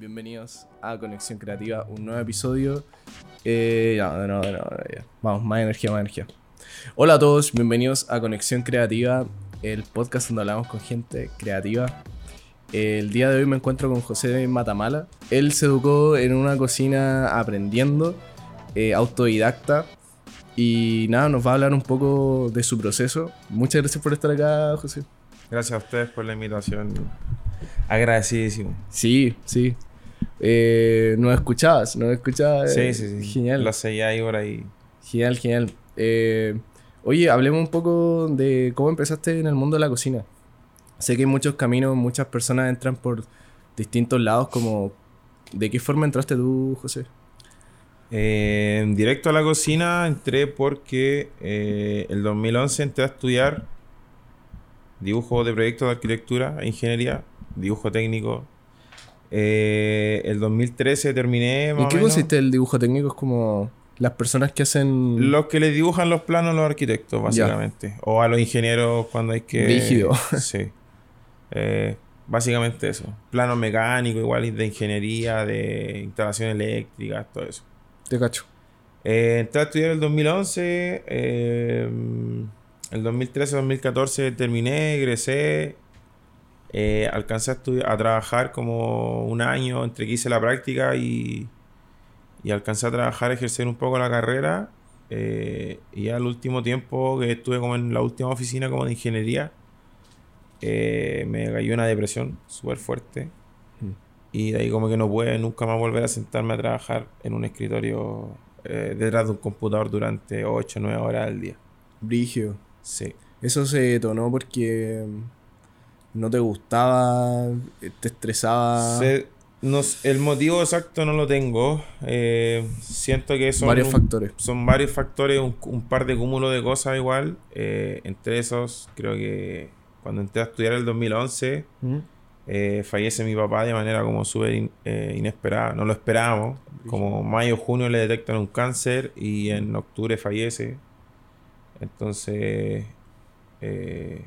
bienvenidos a Conexión Creativa, un nuevo episodio. Eh, de nuevo, de nuevo, ya. Vamos, más energía, más energía. Hola a todos, bienvenidos a Conexión Creativa, el podcast donde hablamos con gente creativa. El día de hoy me encuentro con José Matamala. Él se educó en una cocina aprendiendo, eh, autodidacta. Y nada, nos va a hablar un poco de su proceso. Muchas gracias por estar acá, José. Gracias a ustedes por la invitación. Agradecidísimo. Sí, sí. Eh, ¿Nos escuchabas? ¿Nos escuchabas? Sí, sí, sí. Genial. Lo seguía ahí por ahí. Genial, genial. Eh, oye, hablemos un poco de cómo empezaste en el mundo de la cocina. Sé que hay muchos caminos, muchas personas entran por distintos lados, como... ¿De qué forma entraste tú, José? Eh, directo a la cocina entré porque eh, el 2011 entré a estudiar dibujo de proyectos de arquitectura e ingeniería, dibujo técnico. Eh, el 2013 terminé más ¿En qué menos. consiste el dibujo técnico? Es como las personas que hacen... Los que les dibujan los planos a los arquitectos, básicamente. O a los ingenieros cuando hay que... Rígido. Sí. Eh, básicamente eso. Planos mecánicos, igual de ingeniería, de instalaciones eléctricas, todo eso. Te cacho. Eh, entré a estudiar el 2011. eh, el 2013-2014 terminé, egresé. Eh, alcancé a, estudiar, a trabajar como un año entre que hice la práctica y, y alcancé a trabajar, ejercer un poco la carrera. eh, y al último tiempo que estuve como en la última oficina como de ingeniería, eh, me cayó una depresión súper fuerte. Mm. Y de ahí como que no pude nunca más volver a sentarme a trabajar en un escritorio eh, detrás de un computador durante 8 o 9 horas al día. Brigio. Sí. Eso se detonó porque no te gustaba, te estresaba. Se- no el motivo exacto no lo tengo. Eh, siento que son varios un- factores. son varios factores, un, un par de cúmulos de cosas igual. Eh, entre esos, creo que cuando entré a estudiar el 2011, ¿Mm? eh, fallece mi papá de manera como súper in- eh, inesperada. No lo esperábamos. Como mayo, junio le detectan un cáncer y en octubre fallece. Entonces, eh,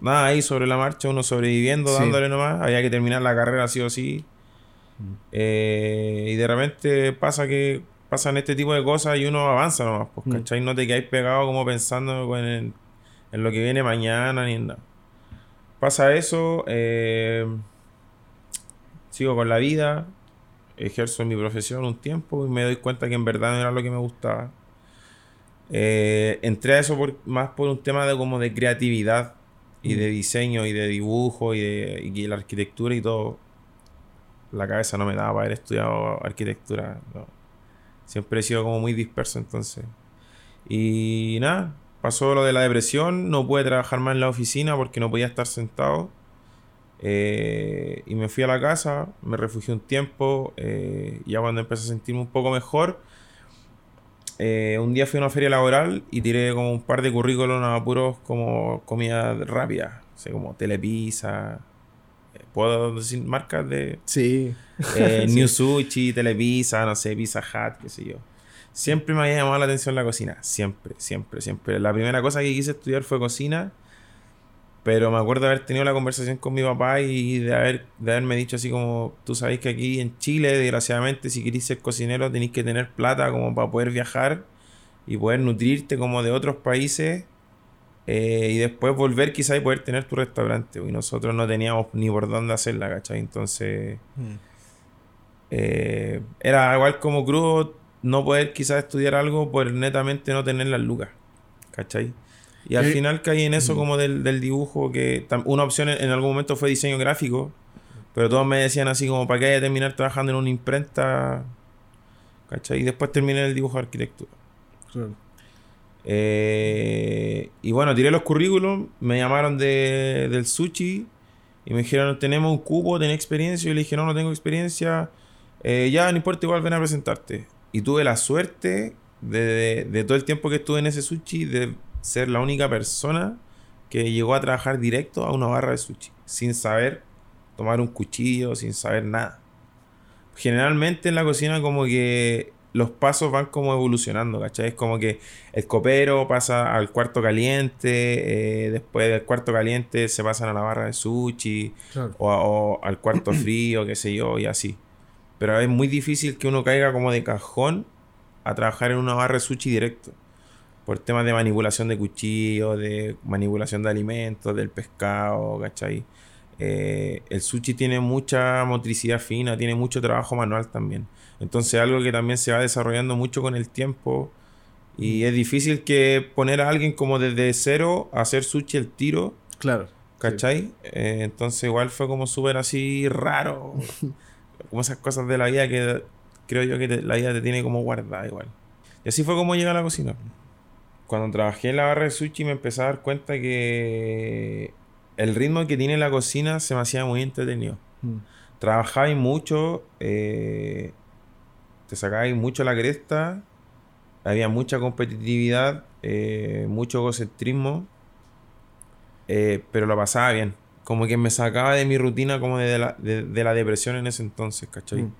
nada, ahí sobre la marcha, uno sobreviviendo, Sí. dándole nomás. Había que terminar la carrera sí o sí. Mm. Eh, y de repente pasa que pasan este tipo de cosas y uno avanza nomás, pues, Mm. ¿cachai? No te quedáis pegado como pensando en, el- en lo que viene mañana ni nada. Pasa eso, eh, sigo con la vida, ejerzo mi profesión un tiempo y me doy cuenta que en verdad no era lo que me gustaba. Eh, entré a eso por- más por un tema de como de creatividad y de diseño y de dibujo y de y la arquitectura y todo. La cabeza no me daba para haber estudiado arquitectura. no. Siempre he sido como muy disperso entonces. Y nada, pasó lo de la depresión, no pude trabajar más en la oficina porque no podía estar sentado. Eh, y me fui a la casa, me refugié un tiempo. eh, ya cuando empecé a sentirme un poco mejor, eh, un día fui a una feria laboral y tiré como un par de currículos a puros como comida rápida. O sea, como Telepizza. eh, ¿Puedo decir marcas de...? Sí. Eh, Sí. New Sushi, Telepizza, no sé, Pizza Hut, qué sé yo. Siempre me había llamado la atención la cocina. Siempre, siempre, siempre. La primera cosa que quise estudiar fue cocina. Pero me acuerdo de haber tenido la conversación con mi papá y de, haber, de haberme dicho así como, tú sabéis que aquí en Chile, desgraciadamente, si queréis ser cocinero tenéis que tener plata como para poder viajar y poder nutrirte como de otros países eh, y después volver quizá y poder tener tu restaurante. Y nosotros no teníamos ni por dónde hacerla, ¿cachai? Entonces... Eh, era igual como crudo no poder quizás estudiar algo por netamente no tener las lucas. ¿Cachai? Y al Eh, final caí en eso como del, del dibujo, que una opción en, en algún momento fue diseño gráfico, pero todos me decían así como, ¿para qué hay que terminar trabajando en una imprenta? ¿Cachai? Y después terminé el dibujo de arquitectura. Claro. Eh, y bueno, tiré los currículums, me llamaron de, del sushi y me dijeron, tenemos un cupo, ¿tenés experiencia? Y yo le dije, no, no tengo experiencia. Eh, ya, no importa, igual ven a presentarte. Y tuve la suerte de, de- de todo el tiempo que estuve en ese sushi de ser la única persona que llegó a trabajar directo a una barra de sushi, sin saber tomar un cuchillo, sin saber nada. Generalmente en la cocina como que los pasos van como evolucionando, ¿cachai? Es como que el copero pasa al cuarto caliente, eh, después del cuarto caliente se pasan a la barra de sushi, o, o, al cuarto frío, qué sé yo, y así. Pero es muy difícil que uno caiga como de cajón a trabajar en una barra de sushi directo. Por temas de manipulación de cuchillos, de manipulación de alimentos, del pescado, ¿cachai? Eh, el sushi tiene mucha motricidad fina, tiene mucho trabajo manual también. Entonces algo que también se va desarrollando mucho con el tiempo. Y mm. es difícil que poner a alguien como desde cero a hacer sushi el tiro. Claro. ¿Cachai? Eh, entonces igual fue como súper así raro. como esas cosas de la vida que creo yo que la vida te tiene como guardada igual. Y así fue como llegué a la cocina. Cuando trabajé en la barra de sushi me empecé a dar cuenta que el ritmo que tiene la cocina se me hacía muy entretenido. Mm. Trabajaba mucho, eh, te sacabais mucho la cresta, había mucha competitividad, eh, mucho egocentrismo, eh, pero lo pasaba bien. Como que me sacaba de mi rutina como de la, de, la depresión en ese entonces, ¿cachai? Mm.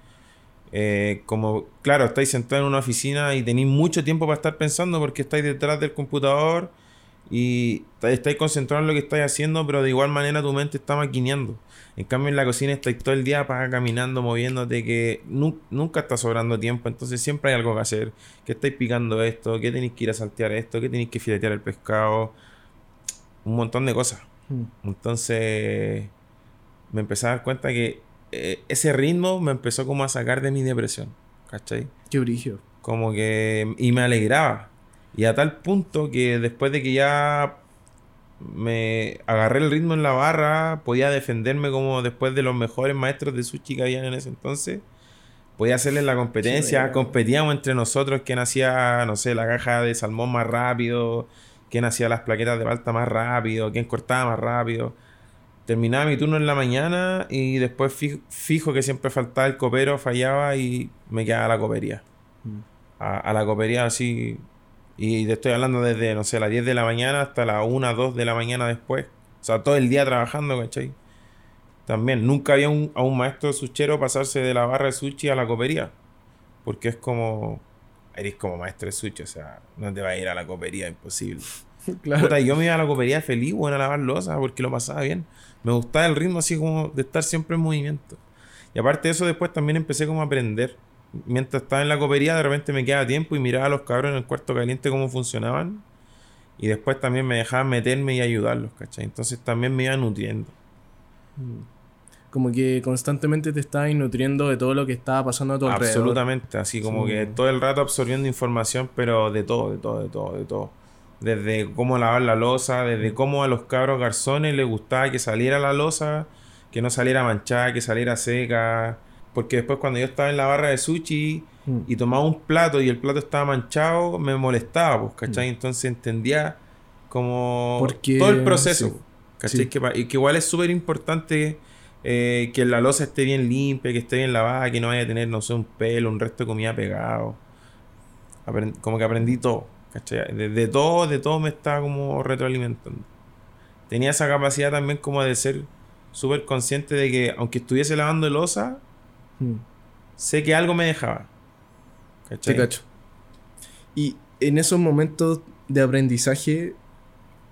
Eh, como, claro, estáis sentados en una oficina y tenéis mucho tiempo para estar pensando porque estáis detrás del computador y estáis concentrados en lo que estáis haciendo, pero de igual manera tu mente está maquineando. En cambio, en la cocina estáis todo el día para caminando, moviéndote, que nunca está sobrando tiempo, entonces siempre hay algo que hacer. Que estáis picando esto, que tenéis que ir a saltear esto, que tenéis que filetear el pescado, un montón de cosas. Hmm. Entonces, me empecé a dar cuenta que eh, ese ritmo me empezó como a sacar de mi depresión, ¿cachai? Qué brillo. Como que. Y me alegraba y a tal punto que después de que ya me agarré el ritmo en la barra, podía defenderme como después de los mejores maestros de sushi que habían en ese entonces. Podía hacerles la competencia, competíamos entre nosotros quién hacía, no sé, la caja de salmón más rápido, quién hacía las plaquetas de balta más rápido, quién cortaba más rápido. Terminaba mi turno en la mañana y después fijo, que siempre faltaba el copero, fallaba y me quedaba a la copería. Mm. a la copería así y te estoy hablando desde, no sé, las 10 de la mañana hasta las 1, 2 de la mañana después. O sea, todo el día trabajando, ¿cachai? También, nunca había un, a un maestro suchero pasarse de la barra de sushi a la copería. Porque es como. Eres como maestro de sushi, o sea, no te va a ir a la copería, imposible. claro. yo me iba a la copería feliz, bueno, a lavar losa, porque lo pasaba bien. Me gustaba el ritmo así como de estar siempre en movimiento. Y aparte de eso, después también empecé como a aprender mientras estaba en la copería, de repente me quedaba tiempo y miraba a los cabros en el cuarto caliente cómo funcionaban. Y después también me dejaban meterme y ayudarlos, ¿cachai? Entonces también me iba nutriendo. Mm. Como que constantemente te estabas nutriendo de todo lo que estaba pasando a tu alrededor. Absolutamente, así como que todo el rato absorbiendo información, pero de todo, de todo, de todo, de todo. Desde cómo lavar la losa, desde cómo a los cabros garzones les gustaba que saliera la losa, que no saliera manchada, que saliera seca, porque después cuando yo estaba en la barra de sushi mm. y tomaba un plato y el plato estaba manchado, me molestaba, pues, ¿cachai? Mm. Entonces entendía como todo el proceso. ¿Cachai? Que, y que igual es súper importante eh, que la losa esté bien limpia, que esté bien lavada, que no vaya a tener, no sé, un pelo, un resto de comida pegado. como que aprendí todo, ¿cachai? De, de, todo, de todo me estaba como retroalimentando. Tenía esa capacidad también como de ser súper consciente de que aunque estuviese lavando losa, Mm. Sé que algo me dejaba. ¿Cachai? cacho. Y en esos momentos de aprendizaje,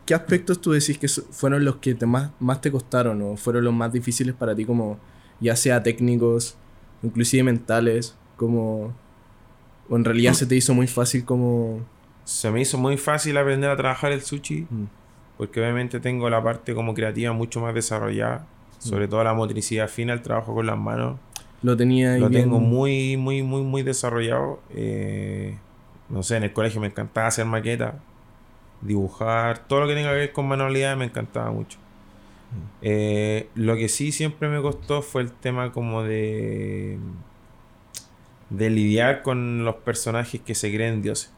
¿qué aspectos tú decís que fueron los que te más, más te costaron o fueron los más difíciles para ti, como ya sea técnicos, inclusive mentales, como... o en realidad se te hizo muy fácil como... Se me hizo muy fácil aprender a trabajar el sushi, mm. porque obviamente tengo la parte como creativa mucho más desarrollada, sobre mm. todo la motricidad fina, el trabajo con las manos lo tenía Lo tengo muy, muy, muy, muy desarrollado. Eh, no sé, en el colegio me encantaba hacer maquetas, dibujar, todo lo que tenga que ver con manualidades me encantaba mucho. Mm. Eh, lo que sí siempre me costó fue el tema como de de lidiar con los personajes que se creen dioses.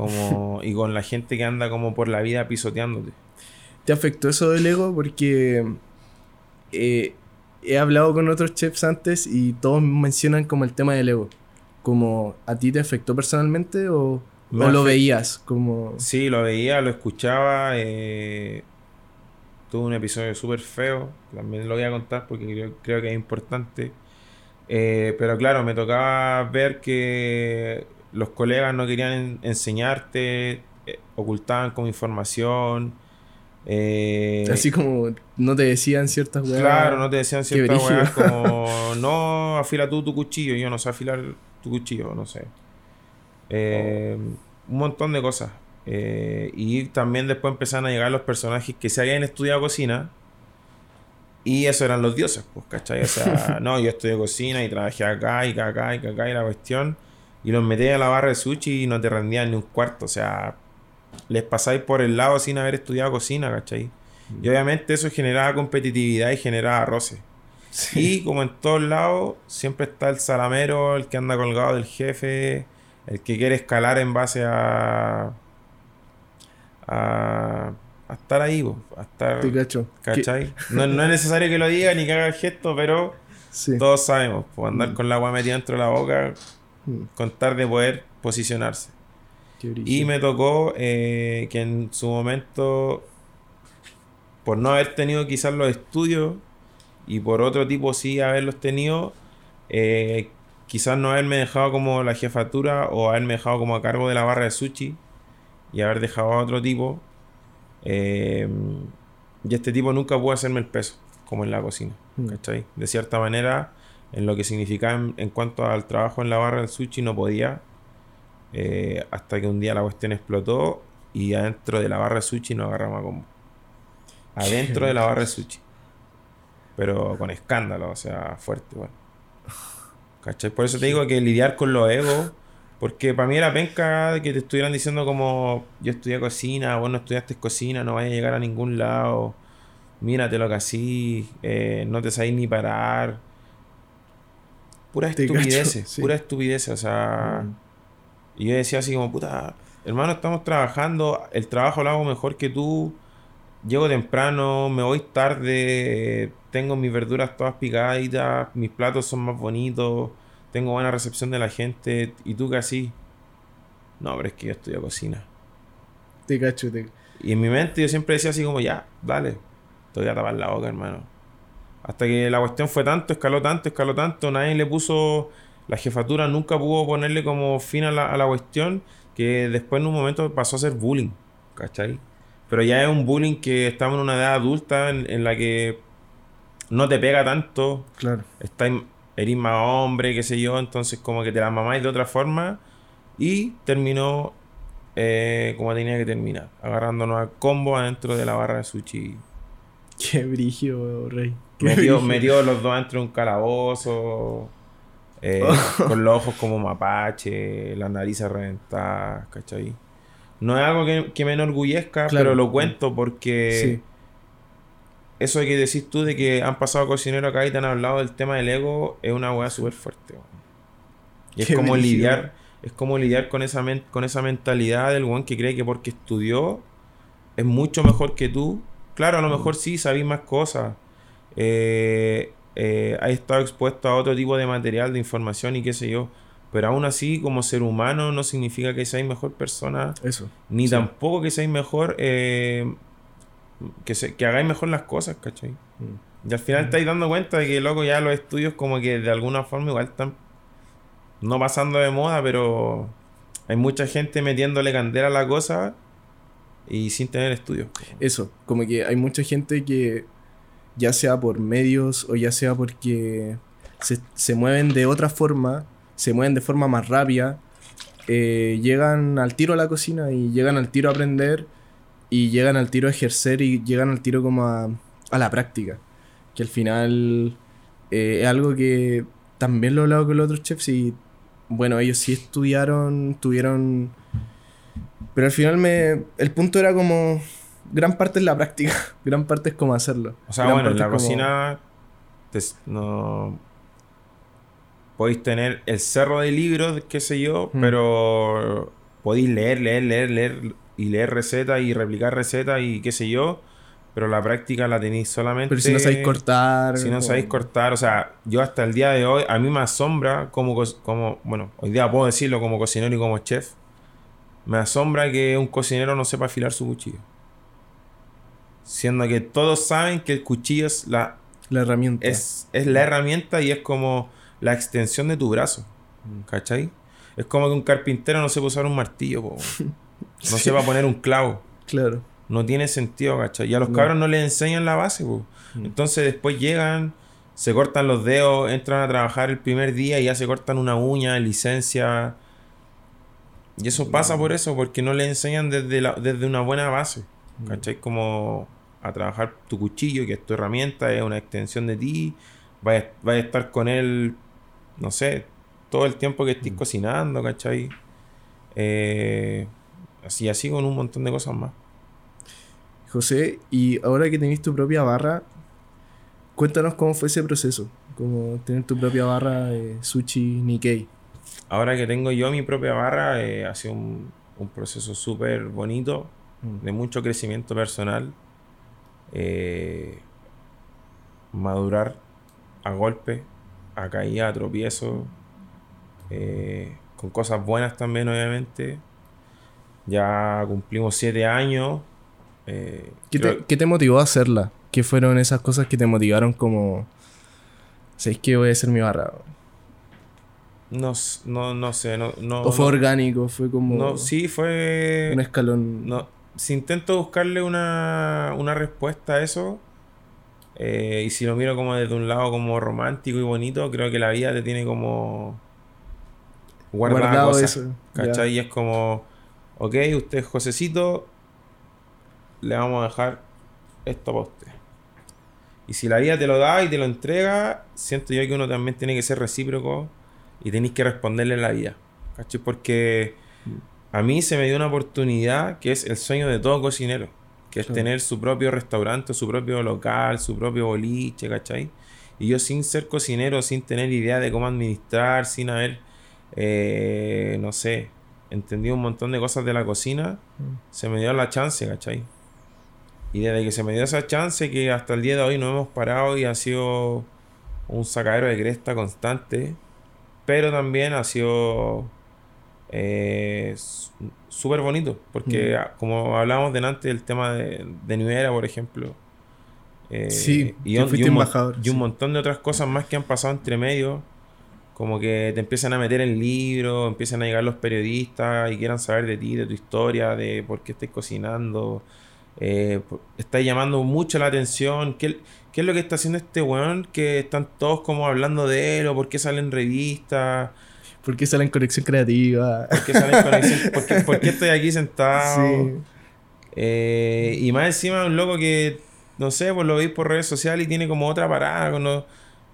Como, y con la gente que anda como por la vida pisoteándote. ¿Te afectó eso del ego? Porque eh, he hablado con otros chefs antes y todos mencionan como el tema del ego. Como, ¿a ti te afectó personalmente o, lo veías? Como... Sí, lo veía, lo escuchaba. Eh, tuve un episodio súper feo, también lo voy a contar porque creo, que es importante. Eh, pero claro, me tocaba ver que los colegas no querían en- enseñarte, eh, ocultaban como información. eh, Así como no te decían ciertas weas. Claro, no te decían ciertas weas como no afila tú tu cuchillo, yo no sé afilar tu cuchillo, no sé. Eh, Un montón de cosas. Eh, y también después empezaron a llegar los personajes que se habían estudiado cocina. Y eso eran los dioses, pues, ¿cachai? O sea, no, yo estudié cocina y trabajé acá y acá y acá y la cuestión. Y los metías a la barra de sushi y no te rendían ni un cuarto. O sea, les pasáis por el lado sin haber estudiado cocina, ¿cachai? Y obviamente eso generaba competitividad y generaba roce. Y como en todos lados, siempre está el salamero, el que anda colgado del jefe, el que quiere escalar en base a. a, a estar ahí, po, a estar. Te cacho. ¿Cachai? No, no es necesario que lo diga ni que haga el gesto, pero Sí. todos sabemos, pues andar Mm. con la agua metida dentro de la boca, Mm, con tal de poder posicionarse. Y me tocó eh, que en su momento, por no haber tenido quizás los estudios y por otro tipo sí haberlos tenido, eh, quizás no haberme dejado como la jefatura o haberme dejado como a cargo de la barra de sushi y haber dejado a otro tipo. eh, y este tipo nunca pudo hacerme el peso, como en la cocina. Mm. ¿cachai? De cierta manera, en lo que significaba en, cuanto al trabajo en la barra del sushi, no podía. eh, hasta que un día la cuestión explotó y adentro de la barra de sushi nos agarramos a combo. Adentro de la barra de sushi. Pero con escándalo, o sea, fuerte, bueno. Por eso te digo que lidiar con los egos. Porque para mí era penca que te estuvieran diciendo como yo estudié cocina, vos no estudiaste cocina, no vayas a llegar a ningún lado. Mírate lo que así, eh, no te sabéis ni parar. Pura sí. pura estupideces, o sea. Mm. Y yo decía así como, puta, hermano, estamos trabajando, el trabajo lo hago mejor que tú, llego temprano, me voy tarde, tengo mis verduras todas picaditas, mis platos son más bonitos, tengo buena recepción de la gente, y tú así. No, pero es que yo estudio cocina. Te cacho, te... Y en mi mente yo siempre decía así como, ya, dale, te voy a tapar la boca, hermano. Hasta que la cuestión fue tanto, escaló tanto, escaló tanto, nadie le puso, la jefatura nunca pudo ponerle como fin a la, a la cuestión, que después en un momento pasó a ser bullying, ¿cachai? Pero ya es un bullying que estamos en una edad adulta en, en la que no te pega tanto, Claro. estáis, eres más hombre, qué sé yo, entonces como que te la mamáis de otra forma y terminó eh, como tenía que terminar, agarrándonos a combo adentro de la barra de sushi. Qué brígido, rey. Metió, metió los dos dentro de un calabozo, eh, con los ojos como mapache, las narices reventadas, ¿cachai? No es algo que, que me enorgullezca, Claro. pero lo cuento porque Sí. eso que decís tú de que han pasado cocineros acá y te han hablado del tema del ego es una weá súper fuerte. Y es como lidiar, es como lidiar con esa men- con esa mentalidad del weón que cree que porque estudió es mucho mejor que tú. Claro, a lo mejor sí sabís más cosas. Eh, eh, has estado expuesto a otro tipo de material, de información y qué sé yo. Pero aún así, como ser humano, no significa que seáis mejor persona Eso. ni Sí. tampoco que seáis mejor, eh, que, se- que hagáis mejor las cosas, ¿cachai? Mm. Y al final estáis dando cuenta de que, loco, ya los estudios como que de alguna forma igual están no pasando de moda, pero hay mucha gente metiéndole candela a la cosa y sin tener estudios. Eso, como que hay mucha gente que, ya sea por medios o ya sea porque se, se mueven de otra forma, se mueven de forma más rápida, eh, llegan al tiro a la cocina y llegan al tiro a aprender y llegan al tiro a ejercer y llegan al tiro como a, a la práctica. Que al final eh, es algo que también lo he hablado con los otros chefs y bueno, ellos sí estudiaron, tuvieron... Pero al final me... El punto era como... Gran parte es la práctica, gran parte es cómo hacerlo. O sea, Gran bueno, en la como- cocina te- no podéis tener el cerro de libros, qué sé yo, Mm. pero podéis leer, leer, leer, leer y leer recetas y replicar recetas y qué sé yo, pero la práctica la tenéis solamente Pero si no sabéis cortar... si no sabéis cortar, o sea, yo hasta el día de hoy, a mí me asombra como, co- como, bueno, hoy día puedo decirlo como cocinero y como chef, me asombra que un cocinero no sepa afilar su cuchillo. Siendo que todos saben que el cuchillo es la, La herramienta. es, es la herramienta y es como la extensión de tu brazo. ¿Cachai? Es como que un carpintero no sepa usar un martillo, po. no sepa poner un clavo. Claro. No tiene sentido, ¿cachai? Y a los No. cabros no les enseñan la base, po. Mm. Entonces después llegan, se cortan los dedos, entran a trabajar el primer día y ya se cortan una uña, licencia. Y eso pasa por eso, porque no les enseñan desde, la- desde una buena base. Mm. ¿Cachai? Como a trabajar tu cuchillo, que es tu herramienta, es una extensión de ti. Vas a, vas a estar con él, no sé, todo el tiempo que estés Mm. cocinando, ¿cachai? Eh, así, así con un montón de cosas más. José, y ahora que tenés tu propia barra, cuéntanos cómo fue ese proceso. Como tener tu propia barra de sushi Nikkei. Ahora que tengo yo mi propia barra, eh, ha sido un, un proceso súper bonito. De mucho crecimiento personal. eh, madurar a golpe, a caída, a tropiezo, eh, con cosas buenas también, obviamente. Ya cumplimos siete años. eh, ¿Qué te, qué te motivó a hacerla? ¿Qué fueron esas cosas que te motivaron como... ¿Sabéis que voy a hacer mi barra? no, no, no sé, no, no, ¿O fue orgánico? ¿Fue como no, sí, fue... un escalón? No, si intento buscarle una, una respuesta a eso, eh, y si lo miro como desde un lado como romántico y bonito, creo que la vida te tiene como guardada Guardado cosas, eso. ¿cachai? Y es como, ok, usted es Josecito, le vamos a dejar esto para usted. Y si la vida te lo da y te lo entrega, siento yo que uno también tiene que ser recíproco y tenéis que responderle en la vida. ¿Cachai? Porque a mí se me dio una oportunidad que es el sueño de todo cocinero, que es tener su propio restaurante, su propio local, su propio boliche, ¿cachai? Y yo sin ser cocinero, sin tener idea de cómo administrar, sin haber, eh, no sé, entendido un montón de cosas de la cocina, Mm. se me dio la chance, ¿cachai? Y desde que se me dio esa chance, que hasta el día de hoy no hemos parado y ha sido un sacadero de cresta constante, pero también ha sido eh, súper bonito, porque Mm. como hablábamos delante del tema de, de New Era, por ejemplo, eh, Sí, y, un- fuiste y un, mon- embajador, y un sí. montón de otras cosas más que han pasado entre medio, como que te empiezan a meter en libros, empiezan a llegar los periodistas y quieran saber de ti, de tu historia, de por qué estás cocinando. Eh, está llamando mucho la atención. ¿Qué, qué es lo que está haciendo este weón? Que están todos como hablando de él, o por qué salen revistas, ¿Por qué sale en conexión creativa? por qué por qué estoy aquí sentado. sí. Eh, y más encima un loco que, no sé, pues lo veis por redes sociales y tiene como otra parada. No,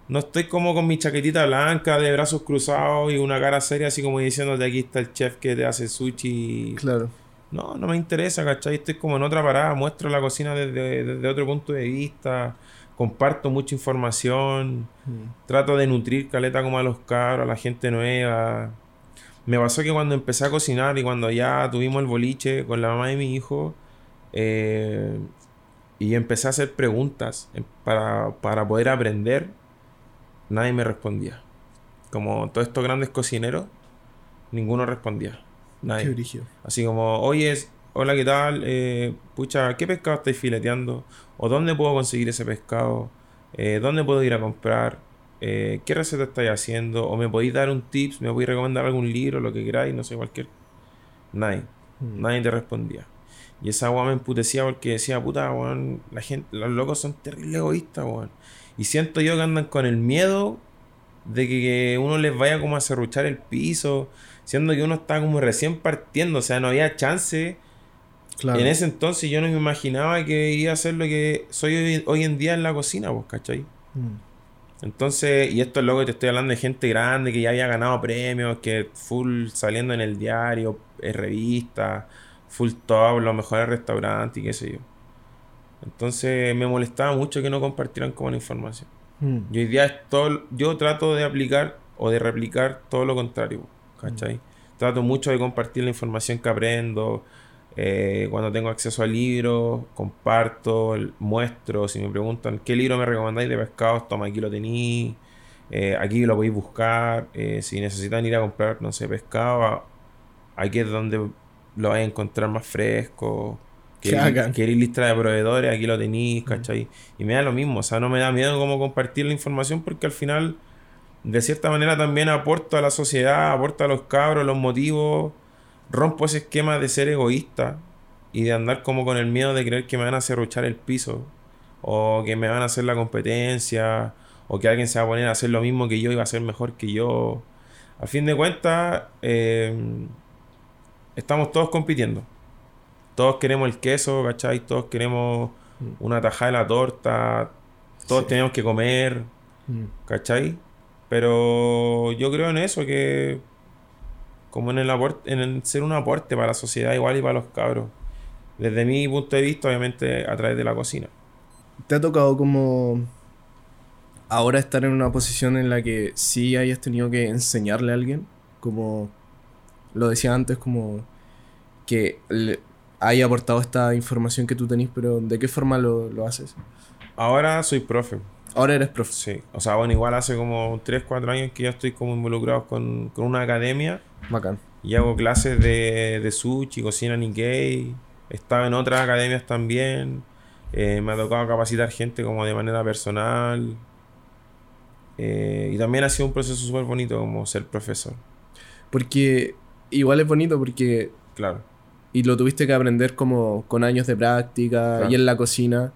no estoy como con mi chaquetita blanca de brazos cruzados y una cara seria así como diciéndote aquí está el chef que te hace sushi. Claro. No, no me interesa, ¿cachai? Estoy como en otra parada, muestro la cocina desde, desde otro punto de vista, comparto mucha información, Mm. trato de nutrir caleta como a los cabros, a la gente nueva. Me pasó que cuando empecé a cocinar y cuando ya tuvimos el boliche con la mamá de mi hijo, eh, y empecé a hacer preguntas para, para poder aprender, nadie me respondía. Como todos estos grandes cocineros, ninguno respondía. Nadie. Así como, oye, es- hola, ¿qué tal? Eh, pucha, ¿qué pescado estáis fileteando? ¿O dónde puedo conseguir ese pescado? Eh, ¿Dónde puedo ir a comprar? Eh, ¿Qué receta estáis haciendo? ¿O me podéis dar un tips? ¿Me podéis recomendar algún libro? Lo que queráis, no sé, cualquier... Nadie. Mm. Nadie te respondía. Y esa weá me emputecía porque decía, puta, weón, la gente, los locos son terribles egoístas, weón. Y siento yo que andan con el miedo de que, que uno les vaya como a serruchar el piso, siendo que uno está como recién partiendo, o sea, no había chance. Claro. En ese entonces yo no me imaginaba que iba a ser lo que soy hoy, hoy en día en la cocina, pues, ¿cachai? Mm. Entonces, y esto es loco, te estoy hablando de gente grande que ya había ganado premios, que full saliendo en el diario, en revistas, full top, los mejores restaurantes y qué sé yo. Entonces me molestaba mucho que no compartieran como la información. Mm. Y hoy día es todo, yo trato de aplicar o de replicar todo lo contrario, ¿cachai? Trato mucho de compartir la información que aprendo. eh, cuando tengo acceso a libros, comparto, muestro. Si me preguntan qué libro me recomendáis de pescados, toma, aquí lo tenéis. eh, aquí lo podéis buscar. eh, si necesitan ir a comprar, no sé, pescado, aquí es donde lo vais a encontrar más fresco. Queréis lista de proveedores, aquí lo tenéis, ¿cachai? Y me da lo mismo, o sea, no me da miedo como compartir la información porque al final de cierta manera también aporto a la sociedad, aporto a los cabros, los motivos, rompo ese esquema de ser egoísta y de andar como con el miedo de creer que me van a hacer ruchar el piso o que me van a hacer la competencia o que alguien se va a poner a hacer lo mismo que yo y va a ser mejor que yo. A fin de cuentas, eh, estamos todos compitiendo. Todos queremos el queso, ¿cachai? Todos queremos mm. una tajada de la torta. Todos tenemos que comer, mm. ¿cachai? Pero yo creo en eso, que como en el, en el ser un aporte para la sociedad igual y para los cabros. Desde mi punto de vista, obviamente, a través de la cocina. ¿Te ha tocado como ahora estar en una posición en la que sí hayas tenido que enseñarle a alguien? Como lo decía antes, como que le haya aportado esta información que tú tenés, pero ¿de qué forma lo, lo haces? Ahora soy profe. Ahora eres profe. Sí. O sea, bueno, igual hace como 3, 4 años que ya estoy como involucrado con, con una academia. Bacán. Y hago clases de, de sushi, cocina Nikkei. Estaba en otras academias también. Eh, me ha tocado capacitar gente como de manera personal. Eh, y también ha sido un proceso súper bonito como ser profesor. Porque igual es bonito porque... Claro. Y lo tuviste que aprender como con años de práctica y en la cocina.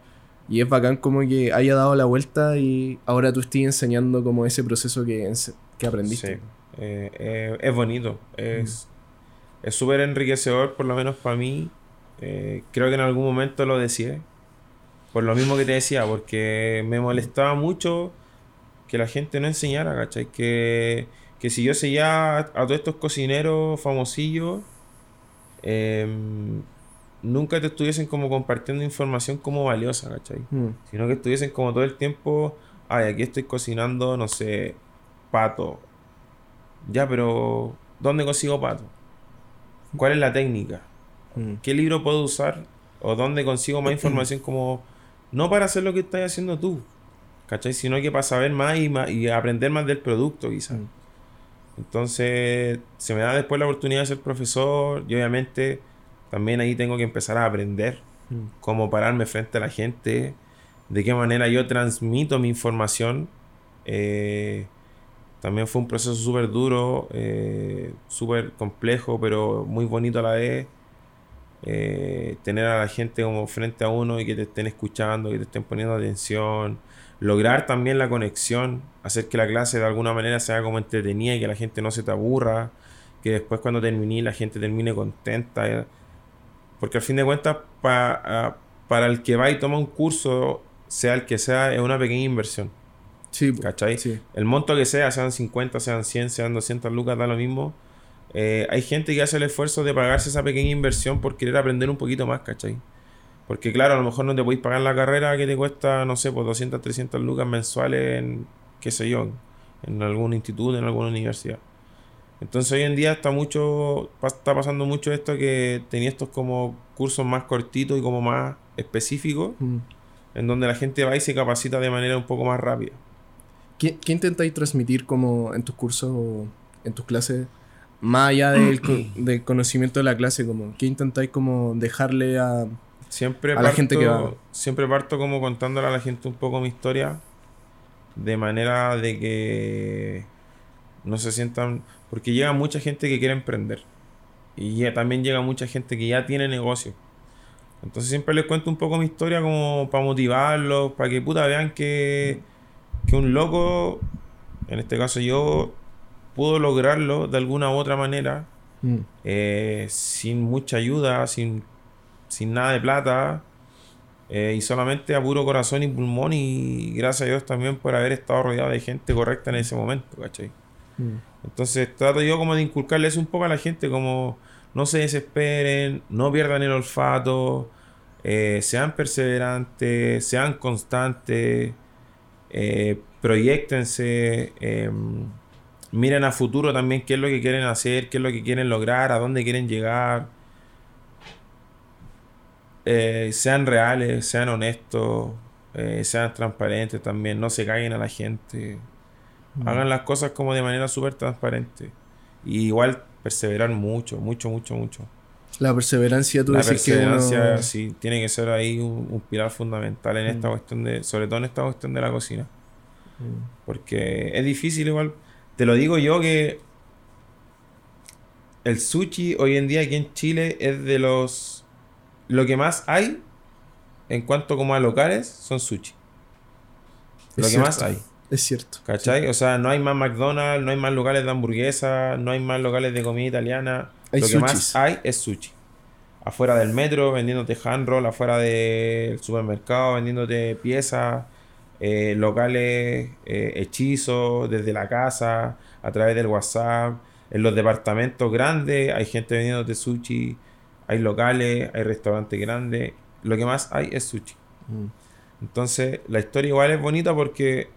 Y es bacán como que haya dado la vuelta y ahora tú estés enseñando como ese proceso que, que aprendiste. Sí. Eh, eh, es bonito. Es súper enriquecedor, por lo menos para mí. Eh, creo que en algún momento lo decía. Por lo mismo que te decía, porque me molestaba mucho que la gente no enseñara, ¿cachai? Que, que si yo seguía a, todos estos cocineros famosillos, eh, nunca te estuviesen como compartiendo información como valiosa, ¿cachai? Hmm. Sino que estuviesen como todo el tiempo, ay, aquí estoy cocinando, no sé, pato. Ya, pero ¿dónde consigo pato? ¿Cuál es la técnica? Hmm. ¿Qué libro puedo usar? ¿O dónde consigo más información como... No para hacer lo que estás haciendo tú, ¿cachai? Sino que para saber más y, y aprender más del producto, quizás. Hmm. Entonces, se me da después la oportunidad de ser profesor y obviamente también ahí tengo que empezar a aprender mm. cómo pararme frente a la gente, de qué manera yo transmito mi información. Eh, también fue un proceso súper duro, eh, súper complejo, pero muy bonito a la vez. Eh, tener a la gente como frente a uno y que te estén escuchando, que te estén poniendo atención. Lograr también la conexión, hacer que la clase de alguna manera sea como entretenida y que la gente no se te aburra, que después cuando termine la gente termine contenta. Porque al fin de cuentas, para el que va y toma un curso, sea el que sea, es una pequeña inversión. Sí, ¿cachai? El monto que sea, sean 50, sean 100, sean 200 lucas, da lo mismo. Eh, hay gente que hace el esfuerzo de pagarse esa pequeña inversión por querer aprender un poquito más, ¿cachai? Porque claro, a lo mejor no te podéis pagar la carrera que te cuesta, no sé, pues 200, 300 lucas mensuales en, qué sé yo, en algún instituto, en alguna universidad. Entonces hoy en día está mucho, está pasando mucho esto que tenía estos como cursos más cortitos y como más específicos, mm. en donde la gente va y se capacita de manera un poco más rápida. ¿Qué, intentáis transmitir como en tus cursos o en tus clases? Más allá del, del, conocimiento de la clase, como, ¿qué intentáis como dejarle a, siempre a la gente que va? Siempre parto como contándole a la gente un poco mi historia, de manera de que no se sientan porque llega mucha gente que quiere emprender. Y también llega mucha gente que ya tiene negocio. Entonces siempre les cuento un poco mi historia como para motivarlos, para que puta vean que, que un loco, en este caso yo, pudo lograrlo de alguna u otra manera, mm. eh, sin mucha ayuda, sin, sin nada de plata, eh, y solamente a puro corazón y pulmón, y gracias a Dios también por haber estado rodeado de gente correcta en ese momento, ¿cachai? Mm. Entonces trato yo como de inculcarles un poco a la gente como no se desesperen, no pierdan el olfato, eh, sean perseverantes, sean constantes, eh, proyectense, em, miren a futuro también qué es lo que quieren hacer, qué es lo que quieren lograr, a dónde quieren llegar. Eh, sean reales, sean honestos, sean transparentes también, no se caigan a la gente. Hagan las cosas como de manera súper transparente. Y igual perseverar mucho, mucho, mucho, mucho. La perseverancia, tú La perseverancia, sí, tiene que ser ahí un, pilar fundamental en esta cuestión de, sobre todo en esta cuestión de la cocina. Porque es difícil igual. Te lo digo yo que el sushi hoy en día aquí en Chile es de los... Lo que más hay en cuanto como a locales son sushi. Lo que más hay. Es cierto. ¿Cachai? O sea, no hay más McDonald's, no hay más locales de hamburguesa, no hay más locales de comida italiana. Hay Lo que sushis. más hay es sushi. Afuera del metro, vendiéndote hand roll, afuera del supermercado, vendiéndote piezas, eh, locales, eh, hechizos, desde la casa, a través del WhatsApp. En los departamentos grandes hay gente vendiéndote sushi, hay locales, hay restaurantes grandes. Lo que más hay es sushi. Mm. Entonces, la historia igual es bonita porque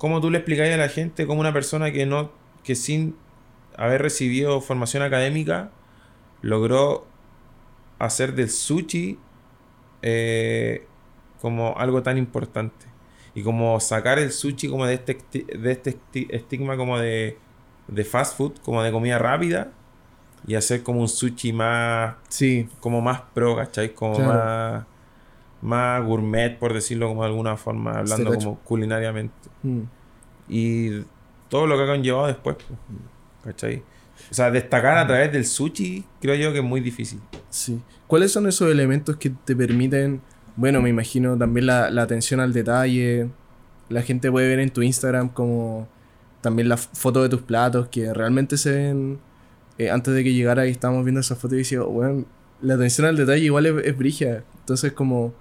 cómo tú le explicáis a la gente cómo una persona que no que sin haber recibido formación académica logró hacer del sushi eh, como algo tan importante y como sacar el sushi como de este de este esti- estigma como de, de fast food como de comida rápida y hacer como un sushi más Sí, como más pro, ¿cachai? Como Claro. más, más gourmet, por decirlo como de alguna forma, hablando como culinariamente. mm, Y todo lo que ha conllevado después, pues, ¿cachai? O sea, destacar a través del sushi, creo yo que es muy difícil. sí. ¿Cuáles son esos elementos que te permiten, bueno, me imagino también la, la atención al detalle? La gente puede ver en tu Instagram como también la foto de tus platos que realmente se ven. eh, antes de que llegara y estábamos viendo esa foto y decía, bueno, la atención al detalle igual es, es brígida. Entonces, como,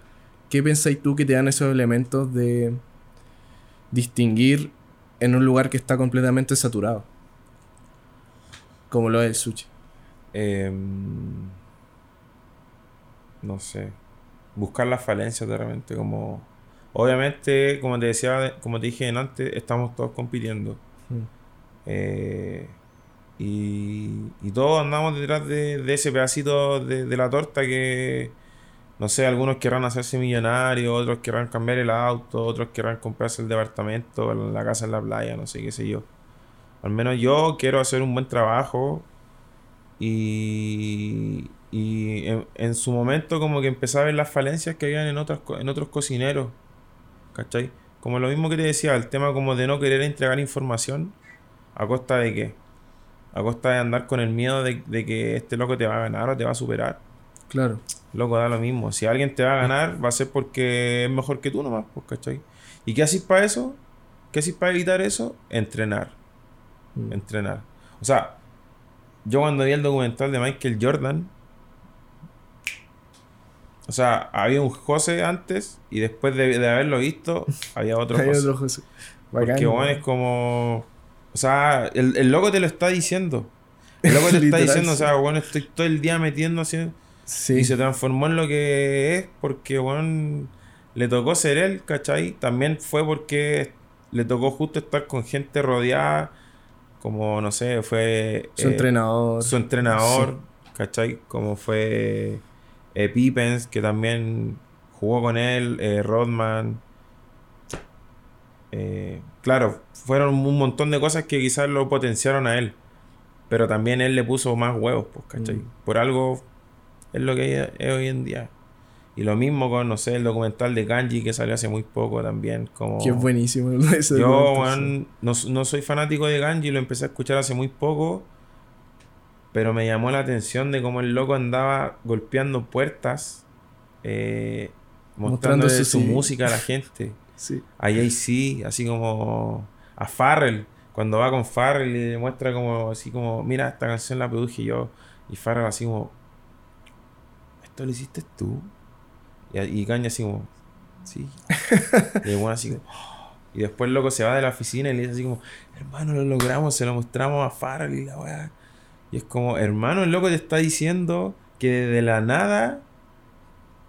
¿qué pensáis tú que te dan esos elementos de distinguir en un lugar que está completamente saturado? Como lo es el sushi. Em, no sé. Buscar las falencias de repente, como... Obviamente, como te decía, como te dije antes, estamos todos compitiendo. Mm. Eh, y, y todos andamos detrás de, de ese pedacito de, de la torta que, no sé, algunos querrán hacerse millonarios, otros querrán cambiar el auto, otros querrán comprarse el departamento, la casa en la playa, no sé qué sé yo. Al menos yo quiero hacer un buen trabajo y, y en, en su momento como que empecé a ver las falencias que habían en, otras, en otros cocineros, ¿cachai? Como lo mismo que te decía, el tema como de no querer entregar información a costa de qué? A costa de andar con el miedo de, de que este loco te va a ganar o te va a superar. Claro. Loco, da lo mismo. Si alguien te va a ganar, va a ser porque es mejor que tú nomás, pues, ¿cachai? ¿Y qué haces para eso? ¿Qué haces para evitar eso? Entrenar. Mm. Entrenar. O sea, yo cuando vi el documental de Michael Jordan, o sea, había un José antes y después de, de haberlo visto, había otro Hay José. otro José. Bacán, Porque, bueno, ¿no? es como. O sea, el, el loco te lo está diciendo. El loco te está Literal, diciendo, o sea, bueno, estoy todo el día metiendo así. Sí. Y se transformó en lo que es porque, bueno, le tocó ser él, ¿cachai? También fue porque le tocó justo estar con gente rodeada, como, no sé, fue... Su eh, entrenador. Su entrenador, ¿cachai? Como fue eh, Pippens, que también jugó con él, eh, Rodman. Eh, claro, fueron un montón de cosas que quizás lo potenciaron a él. Pero también él le puso más huevos, pues, ¿cachai? Mm. Por algo es lo que es, hoy en día. Y lo mismo con, no sé, el documental de Kanji que salió hace muy poco también. Como... Que es buenísimo. ese Yo, weón, no, no soy fanático de Ganji, lo empecé a escuchar hace muy poco. Pero me llamó la atención de cómo el loco andaba golpeando puertas, eh, Mostrando mostrándole su- su sí. música a la gente. Sí. A Jay-Z, así como a Farrell, cuando va con Farrell y le muestra como, así como, mira, esta canción la produje yo. Y Farrell así como, ¿esto lo hiciste tú? Y, y Kanye así como, sí. y el así como, "Oh". y después el loco se va de la oficina y le dice así como, hermano, lo logramos, se lo mostramos a Farrell y la weá. Y es como, hermano, el loco te está diciendo que desde la nada,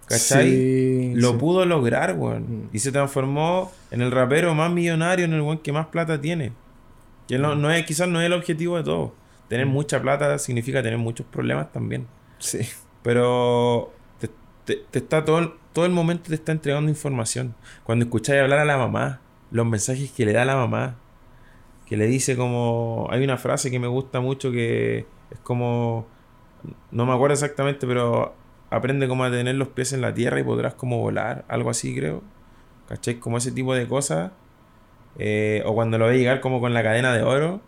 ¿cachai? Sí, lo sí. pudo lograr, weón. Mm. Y se transformó en el rapero más millonario, en el weón que más plata tiene. Que no, no es, quizás no es el objetivo de todo. Tener Mm. mucha plata significa tener muchos problemas también. Sí. Pero te, te- te está todo, todo el momento te está entregando información. Cuando escucháis hablar a la mamá, los mensajes que le da la mamá, que le dice como... Hay una frase que me gusta mucho que es como... No me acuerdo exactamente, pero aprende como a tener los pies en la tierra y podrás como volar. Algo así creo. ¿Cachai? Como ese tipo de cosas Eh, o cuando lo ve llegar como con la cadena de oro,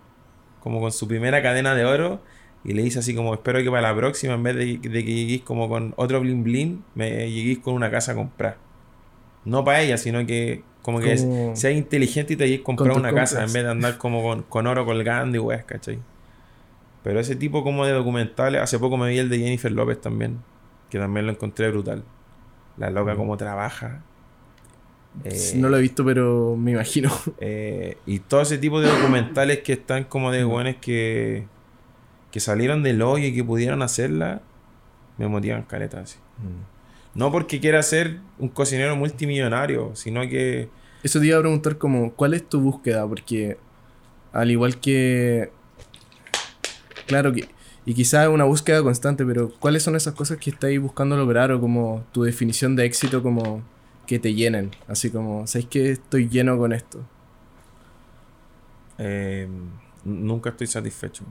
como con su primera cadena de oro, y le dice así como, espero que para la próxima, en vez de, de que lleguéis como con otro blin blin, me lleguéis con una casa a comprar. No para ella, sino que como que Como- seas inteligente y te llegues a comprar una casa en vez de andar como con, con oro colgando y weas, ¿cachai? Pero ese tipo como de documentales, hace poco me vi el de Jennifer López también, que también lo encontré brutal. La loca como trabaja. Eh, No lo he visto, pero me imagino. eh, y todo ese tipo de documentales que están como de buenos que, que salieron del hoyo y que pudieron hacerla, me motivan caleta así. No porque quiera ser un cocinero multimillonario, sino que Eso te iba a preguntar como, ¿cuál es tu búsqueda? Porque al igual que... Claro que... Y quizás es una búsqueda constante, pero ¿cuáles son esas cosas que estáis buscando lograr o como tu definición de éxito como que te llenen? Así como, ¿sabéis que estoy lleno con esto? eh, nunca estoy satisfecho.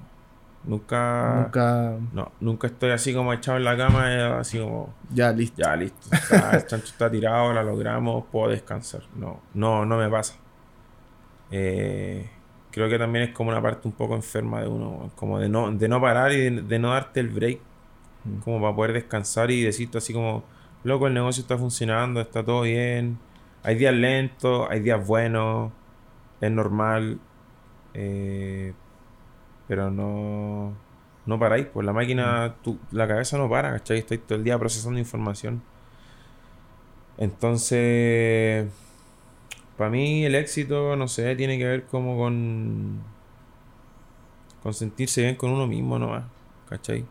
Nunca, Nunca... No, nunca estoy así como echado en la cama, eh, así como, Ya, listo. ya listo, está- el chancho está tirado, la logramos, puedo descansar. No, no, no me pasa. Eh, creo que también es como una parte un poco enferma de uno, como de no, de no parar y de, de no darte el break, Mm. como para poder descansar y decirte así como, loco, el negocio está funcionando, está todo bien, hay días lentos, hay días buenos, es normal, eh, pero no, no paráis, pues la máquina, tu- la cabeza no para, ¿cachai? Estáis todo el día procesando información. Entonces, para mí el éxito, no sé, tiene que ver como con, con sentirse bien con uno mismo nomás, ¿cachai?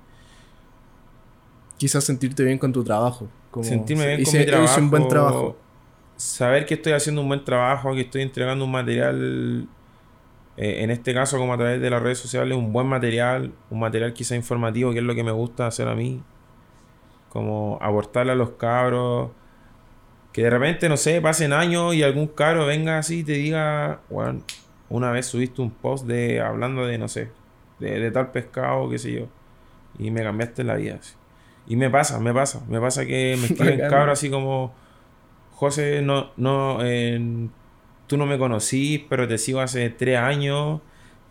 Quizás sentirte bien con tu trabajo. Como, Sentirme bien con mi trabajo. hice un buen trabajo. Saber que estoy haciendo un buen trabajo, que estoy entregando un material, eh, en este caso como a través de las redes sociales, un buen material, un material quizá informativo, que es lo que me gusta hacer a mí. Como aportarle a los cabros. Que de repente, no sé, pasen años y algún cabro venga así y te diga, bueno, una vez subiste un post de hablando de, no sé, de, de tal pescado, qué sé yo. Y me cambiaste la vida. así. Y me pasa, me pasa, me pasa que me escriben cabros así como, José, no, no, eh, tú no me conocís, pero te sigo hace tres años,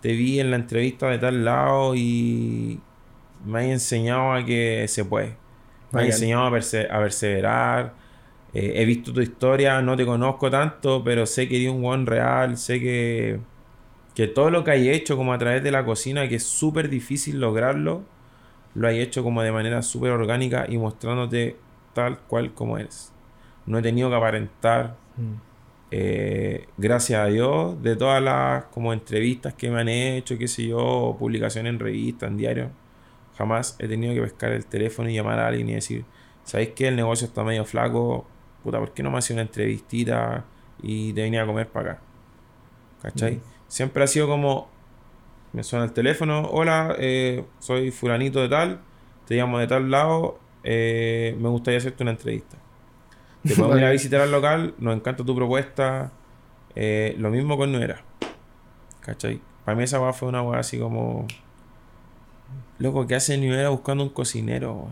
te vi en la entrevista de tal lado y me has enseñado a que se puede. Me has enseñado a, perse- a perseverar. eh, he visto tu historia, no te conozco tanto, pero sé que eres un buen real, sé que, que todo lo que hay hecho como a través de la cocina, que es súper difícil lograrlo, lo hay hecho como de manera súper orgánica y mostrándote tal cual como eres. No he tenido que aparentar, Mm. Eh, gracias a Dios, de todas las como entrevistas que me han hecho, qué sé yo, publicaciones en revistas, en diarios, jamás he tenido que pescar el teléfono y llamar a alguien y decir, ¿sabéis que el negocio está medio flaco? Puta, ¿por qué no me hacía una entrevistita y te venía a comer para acá? ¿Cachai? Mm. Siempre ha sido como, me suena el teléfono, hola, eh, soy fulanito de tal, te llamo de tal lado, eh, me gustaría hacerte una entrevista. Te podemos ir a visitar al local, nos encanta tu propuesta. eh, lo mismo con Nuera. ¿Cachai? Para mí esa weá fue una weá así como. Loco, ¿qué hace Nuera buscando un cocinero?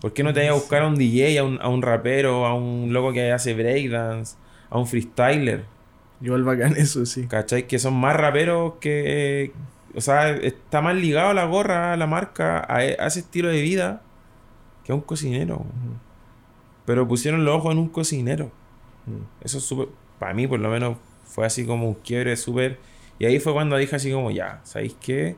¿Por qué no te vayas a buscar a un DJ, a un, a un rapero, a un loco que hace breakdance, a un freestyler? Igual bacán eso, sí. ¿Cachai? Que son más raperos que. O sea, está más ligado a la gorra, a la marca, a, a ese estilo de vida que a un cocinero. Pero pusieron los ojos en un cocinero. Mm. Eso es. Para mí, por lo menos, fue así como un quiebre súper. Y ahí fue cuando dije así como, ya, ¿sabéis qué?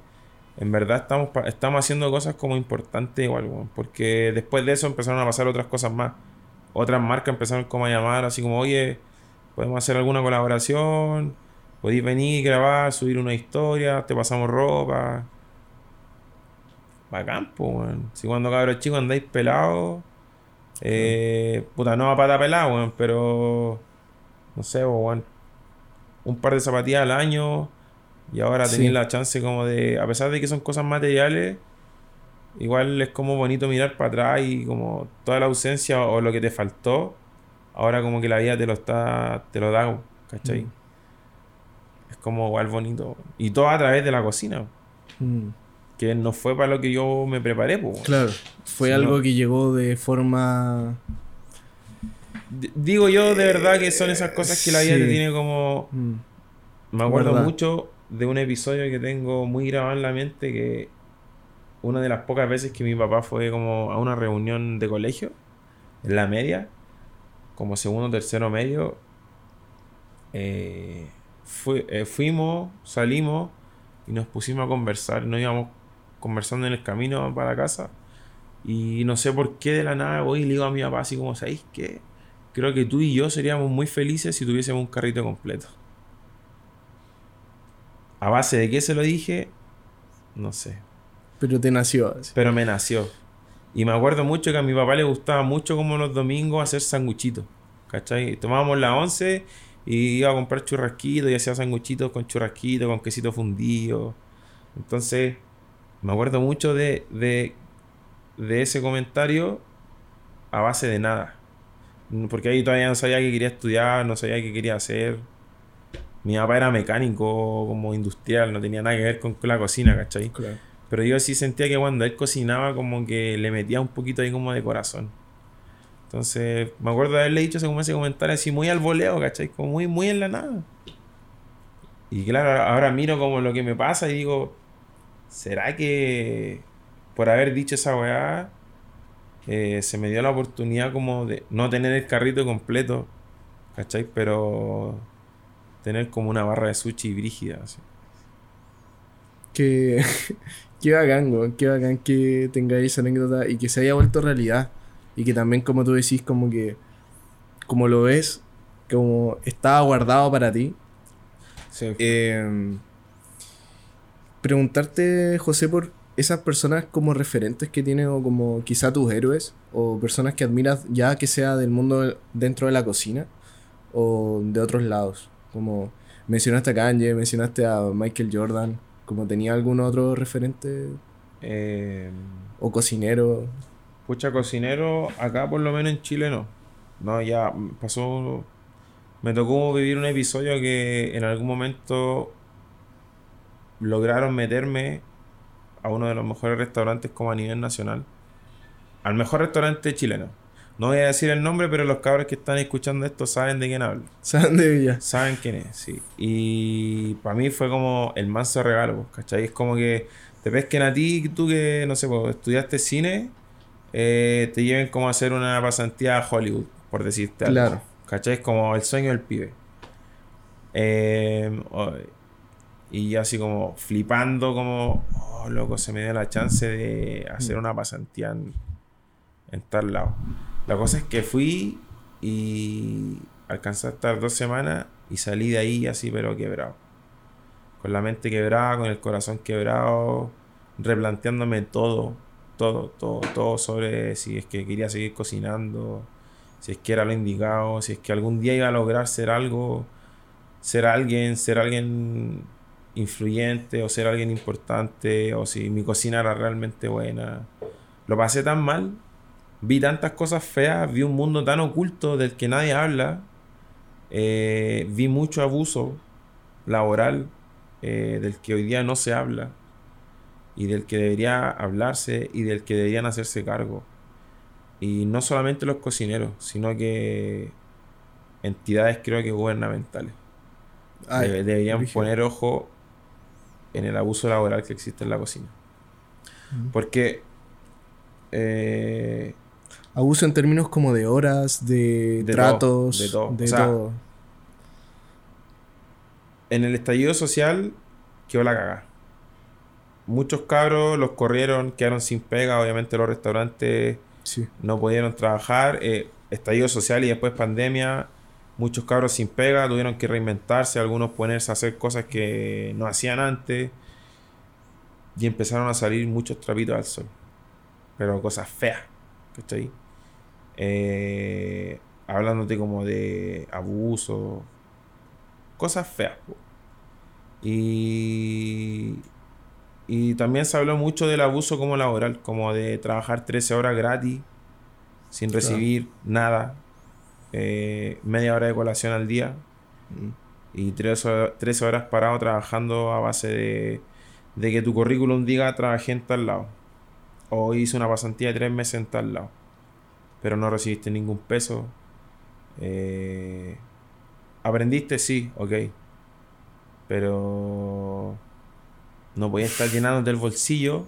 En verdad estamos, estamos haciendo cosas como importantes igual, weón. Porque después de eso empezaron a pasar otras cosas más. Otras marcas empezaron como a llamar, así como, oye, podemos hacer alguna colaboración. Podéis venir, grabar, subir una historia, te pasamos ropa. Bacán, po, weón. Si cuando cabros chicos andáis pelados, eh, puta, no a pata pelada, weón, pero no sé, weón. Un par de zapatillas al año y ahora Sí. tenéis la chance como de, a pesar de que son cosas materiales, igual es como bonito mirar para atrás y como toda la ausencia o lo que te faltó, ahora como que la vida te lo está, te lo da, ¿cachai? Mm. Es como igual bonito. Y todo a través de la cocina, Mm. Que no fue para lo que yo me preparé, pues. Claro, fue algo no. que llegó de forma... D- Digo yo de verdad que son esas cosas que la vida te tiene como Mm. Me acuerdo ¿Verdad? mucho de un episodio que tengo muy grabado en la mente que una de las pocas veces que mi papá fue como a una reunión de colegio, en la media, como segundo tercero medio, eh, fui- eh, fuimos, salimos y nos pusimos a conversar. Nos íbamos conversando en el camino para casa. Y no sé por qué de la nada voy y le digo a mi papá así como, ¿sabéis qué? Creo que tú y yo seríamos muy felices si tuviésemos un carrito completo. A base de qué se lo dije, no sé. Pero te nació así. Pero me nació. Y me acuerdo mucho que a mi papá le gustaba mucho como los domingos hacer sanguchitos. ¿Cachai? Tomábamos la once y iba a comprar churrasquitos y hacía sanguchitos con churrasquito, con quesito fundido. Entonces, me acuerdo mucho de, de, de ese comentario a base de nada. Porque ahí todavía no sabía que quería estudiar, no sabía qué quería hacer. Mi papá era mecánico, como industrial, no tenía nada que ver con la cocina, ¿cachai? Claro. Pero yo sí sentía que cuando él cocinaba, como que le metía un poquito ahí como de corazón. Entonces, me acuerdo de haberle dicho como ese comentario así muy al voleo, ¿cachai? Como muy, muy en la nada. Y claro, ahora miro como lo que me pasa y digo, ¿será que por haber dicho esa weá, eh, se me dio la oportunidad como de no tener el carrito completo, ¿cachai? Pero tener como una barra de sushi brígida, así. Qué, qué bacán, weón. Qué bacán que tengáis esa anécdota y que se haya vuelto realidad. Y que también, como tú decís, como que, como lo ves, como estaba guardado para ti. Sí. Eh, preguntarte, José, por esas personas como referentes que tienes o como quizá tus héroes o personas que admiras ya que sea del mundo dentro de la cocina o de otros lados. Como mencionaste a Kanye, mencionaste a Michael Jordan, como tenía algún otro referente Eh, o cocinero. Pucha, cocinero, acá por lo menos en Chile no. No, ya pasó. Me tocó vivir un episodio que en algún momento lograron meterme a uno de los mejores restaurantes como a nivel nacional. Al mejor restaurante chileno. No voy a decir el nombre, pero los cabros que están escuchando esto saben de quién hablo. ¿Saben de Villa? Saben quién es, sí. Y para mí fue como el manso regalo, pues, ¿cachai? Es como que te pesquen a ti, tú que, no sé, pues, estudiaste cine, eh, te lleven como a hacer una pasantía a Hollywood, por decirte algo. Claro. ¿Cachai? Es como el sueño del pibe. Eh, y yo así como flipando, como, oh, loco, se me dio la chance de hacer una pasantía en, en tal lado. La cosa es que fui y alcancé a estar dos semanas y salí de ahí así, pero quebrado. Con la mente quebrada, con el corazón quebrado, replanteándome todo, todo, todo, todo sobre si es que quería seguir cocinando, si es que era lo indicado, si es que algún día iba a lograr ser algo, ser alguien, ser alguien influyente o ser alguien importante, o si mi cocina era realmente buena. Lo pasé tan mal, vi tantas cosas feas, vi un mundo tan oculto del que nadie habla, eh, vi mucho abuso laboral eh, del que hoy día no se habla y del que debería hablarse y del que deberían hacerse cargo. Y no solamente los cocineros, sino que entidades creo que gubernamentales. Ay, deberían poner ojo en el abuso laboral que existe en la cocina. Mm. Porque eh, Abuso en términos como de horas, de, De todo, tratos, de todo. de O sea, todo. en el estallido social quedó la cagada. Muchos cabros los corrieron, quedaron sin pega, obviamente los restaurantes Sí. no pudieron trabajar, eh, estallido social y después pandemia, muchos cabros sin pega tuvieron que reinventarse, algunos ponerse a hacer cosas que no hacían antes y empezaron a salir muchos trapitos al sol, pero cosas feas, ¿cachai? Eh, hablándote como de abuso, cosas feas. po. Y, y también se habló mucho del abuso como laboral, como de trabajar 13 horas gratis, sin Claro. recibir nada, eh, media hora de colación al día y 13 horas, 13 horas parado trabajando a base de, de que tu currículum diga trabajé en tal lado o hice una pasantía de tres meses en tal lado, pero no recibiste ningún peso. Eh, ¿Aprendiste? Sí, ok. Pero no voy a estar llenándote el bolsillo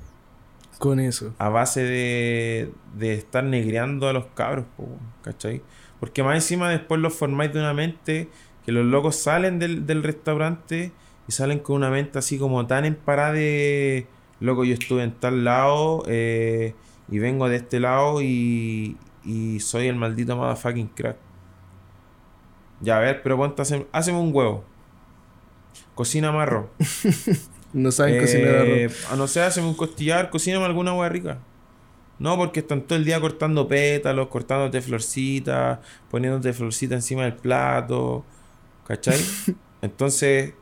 Con eso. a base de, de estar negreando a los cabros, po, ¿cachai? Porque más encima después los formáis de una mente que los locos salen del, del restaurante y salen con una mente así como tan emparada de, loco, yo estuve en tal lado eh, y vengo de este lado y, y soy el maldito motherfucking crack. Ya, a ver, pero ponte, haceme, haceme un huevo. Cocina marro. No saben cocinar Eh, arroz. A no ser, haceme un costillar, cocíname alguna hueá rica. No, porque están todo el día cortando pétalos, cortándote florcitas, poniéndote florcitas encima del plato. ¿Cachai? Entonces,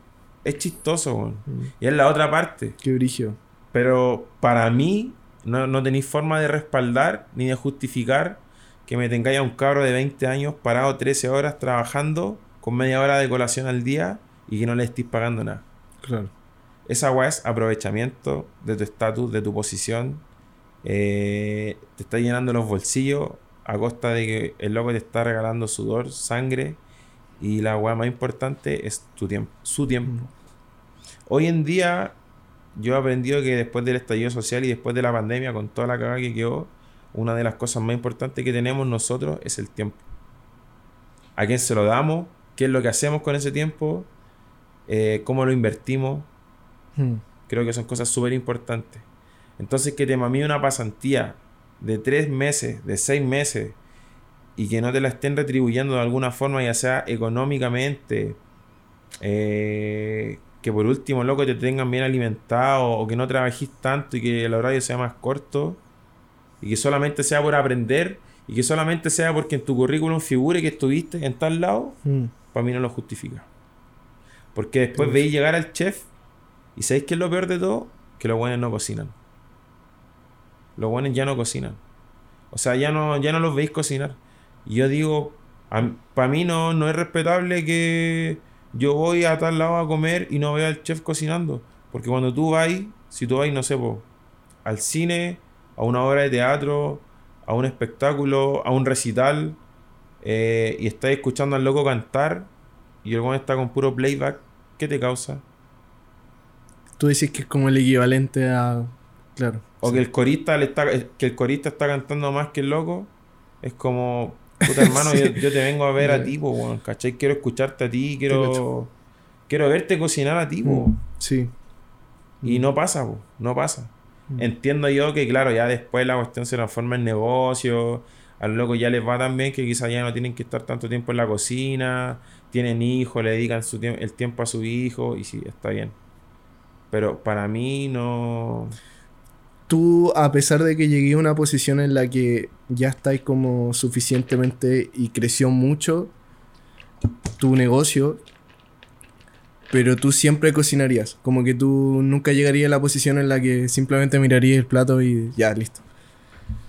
es chistoso, weón. Mm. Y es la otra parte. Qué brillo. Pero para mí, no, no tenéis forma de respaldar ni de justificar que me tengáis a un cabro de 20 años parado 13 horas trabajando con media hora de colación al día y que no le estéis pagando nada. Claro. Esa weá es aprovechamiento de tu estatus, de tu posición. Eh, te está llenando los bolsillos a costa de que el loco te está regalando sudor, sangre. Y la weá más importante es tu tiempo, su tiempo. Mm. Hoy en día, yo he aprendido que después del estallido social y después de la pandemia, con toda la cagada que quedó, una de las cosas más importantes que tenemos nosotros es el tiempo. ¿A quién se lo damos? ¿Qué es lo que hacemos con ese tiempo? Eh, ¿Cómo lo invertimos? Mm. Creo que son cosas súper importantes. Entonces, que te mamí una pasantía de tres meses, de seis meses, y que no te la estén retribuyendo de alguna forma, ya sea económicamente, eh, que por último, loco, te tengan bien alimentado, o que no trabajís tanto y que el horario sea más corto, y que solamente sea por aprender, y que solamente sea porque en tu currículum figure que estuviste en tal lado, Mm. para mí no lo justifica. Porque después veis llegar al chef y sabéis que es lo peor de todo, que los buenos no cocinan. Los buenos ya no cocinan. O sea, ya no, ya no los veis cocinar. Y yo digo, para mí no, no es respetable que yo voy a tal lado a comer y no veo al chef cocinando. Porque cuando tú vas, si tú vas, no sé, po, al cine, a una obra de teatro, a un espectáculo, a un recital, eh, y estás escuchando al loco cantar, y el weón está con puro playback, ¿qué te causa? Tú decís que es como el equivalente a. Claro. O sí. que el corista le está, que el corista está cantando más que el loco, es como, puta hermano, yo, yo te vengo a ver a ti, weón, ¿cachai? Quiero escucharte a ti, quiero, quiero verte cocinar a ti. Mm. Sí. Y no pasa, po, no pasa. Mm. Entiendo yo que, claro, ya después la cuestión se transforma en negocio. Al loco ya les va tan bien que quizás ya no tienen que estar tanto tiempo en la cocina. Tienen hijos, le dedican su el tiempo a su hijo. Y sí, está bien. Pero para mí no. Tú, a pesar de que llegué a una posición en la que ya estáis como suficientemente y creció mucho tu negocio, pero tú siempre cocinarías. Como que tú nunca llegarías a la posición en la que simplemente mirarías el plato y ya, listo.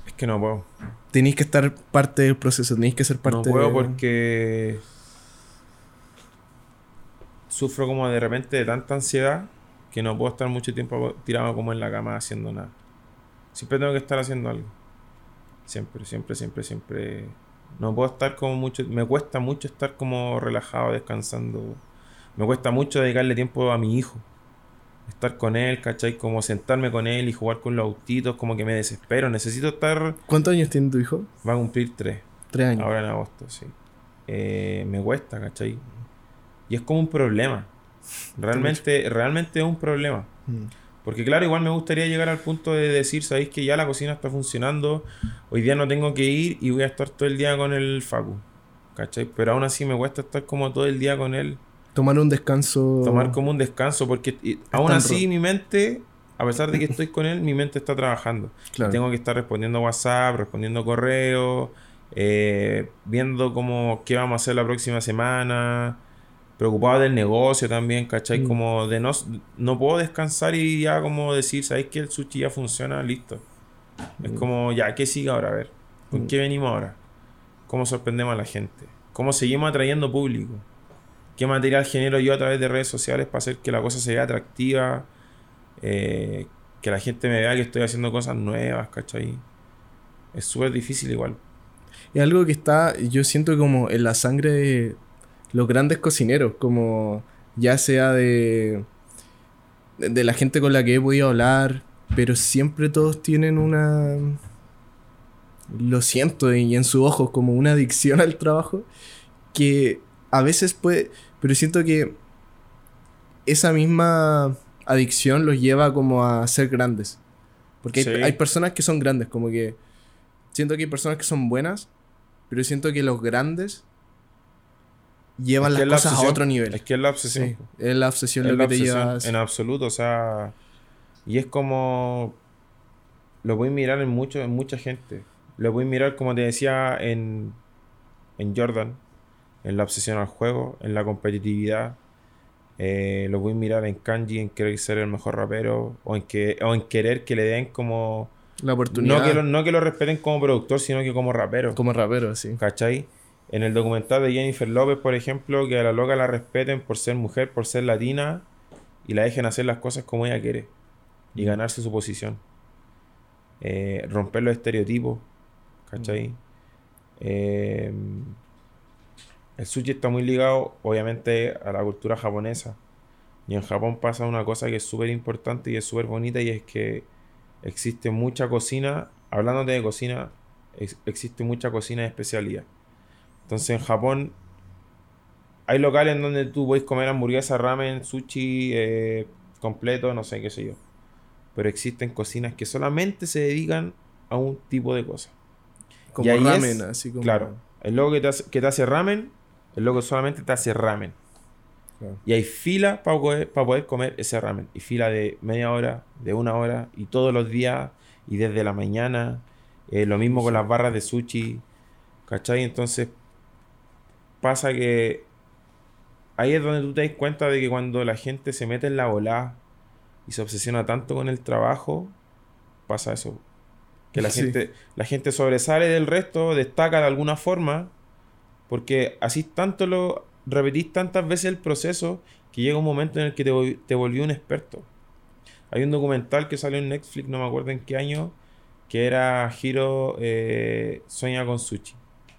Es que no puedo. Tenéis que estar parte del proceso, tenéis que ser parte no puedo de- porque. Sufro como de repente de tanta ansiedad que no puedo estar mucho tiempo tirado como en la cama haciendo nada. Siempre tengo que estar haciendo algo. Siempre, siempre, siempre, siempre. No puedo estar como mucho. Me cuesta mucho estar como relajado, descansando. Me cuesta mucho dedicarle tiempo a mi hijo. Estar con él, ¿cachai? Como sentarme con él y jugar con los autitos, como que me desespero. Necesito estar. ¿Cuántos años tiene tu hijo? Va a cumplir tres. Tres años. Ahora en agosto, sí. Eh, me cuesta, ¿cachai? Y es como un problema. Realmente, realmente es un problema. Mm. Porque claro, igual me gustaría llegar al punto de decir, sabéis que ya la cocina está funcionando, hoy día no tengo que ir y voy a estar todo el día con el Facu. ¿Cachai? Pero aún así me cuesta estar como todo el día con él, Tomar un descanso. tomar como un descanso, porque y- aún así mi mente, a pesar de que estoy con él, mi mente está trabajando. Claro. Tengo que estar respondiendo WhatsApp, respondiendo correos, eh, viendo como qué vamos a hacer la próxima semana, preocupado del negocio también, ¿cachai? Mm. Como de no, no puedo descansar y ya como decir, ¿sabéis que el sushi ya funciona? Listo. Es Mm. como, ya, ¿qué sigue ahora? A ver, ¿con Mm. qué venimos ahora? ¿Cómo sorprendemos a la gente? ¿Cómo seguimos atrayendo público? ¿Qué material genero yo a través de redes sociales para hacer que la cosa sea atractiva? Eh, que la gente me vea que estoy haciendo cosas nuevas, ¿cachai? Es súper difícil igual. Es algo que está, yo siento como en la sangre de los grandes cocineros, como ya sea de, de la gente con la que he podido hablar, pero siempre todos tienen una... Lo siento, y en sus ojos como una adicción al trabajo, que a veces puede... Pero siento que esa misma adicción los lleva como a ser grandes. Porque hay, personas que son grandes, como que... Siento que hay personas que son buenas, pero siento que los grandes llevan Es que las la cosas a otro nivel. Es que es la obsesión. Sí, es la obsesión Es lo la que te obsesión lleva a- en absoluto, o sea, y es como lo voy a mirar en mucho, en mucha gente. Lo voy a mirar como te decía en, en Jordan, en la obsesión al juego, en la competitividad. Eh, lo voy a mirar en Kanji, en querer ser el mejor rapero, o en que, o en querer que le den como la oportunidad no que, lo, no que lo respeten como productor, sino que como rapero. como rapero, sí. ¿Cachai? En el documental de Jennifer López, por ejemplo, que a la loca la respeten por ser mujer, por ser latina, y la dejen hacer las cosas como ella quiere. Y ganarse su posición. Eh, romper los estereotipos. ¿Cachai? Eh, el sushi está muy ligado, obviamente, a la cultura japonesa. Y en Japón pasa una cosa que es súper importante y es súper bonita, y es que existe mucha cocina. Hablándote de cocina, ex- existe mucha cocina de especialidad. Entonces en Japón hay locales en donde tú puedes comer hamburguesa, ramen, sushi eh, completo, no sé qué sé yo. Pero existen cocinas que solamente se dedican a un tipo de cosa. Como Y ramen, es- así como. Claro, el loco que te, hace, que te hace ramen, el loco solamente te hace ramen. Claro. Y hay fila para poder, para poder comer ese ramen. Y fila de media hora, de una hora, y todos los días, y desde la mañana. Eh, lo mismo con las barras de sushi. ¿Cachai? Entonces pasa que ahí es donde tú te das cuenta de que cuando la gente se mete en la volada y se obsesiona tanto con el trabajo, pasa eso. Que la Sí. gente, la gente sobresale del resto, destaca de alguna forma, porque así tanto lo repetís tantas veces el proceso que llega un momento en el que te, vol- te volvió un experto. Hay un documental que salió en Netflix, no me acuerdo en qué año, que era Hiro eh, Sueña con Sushi.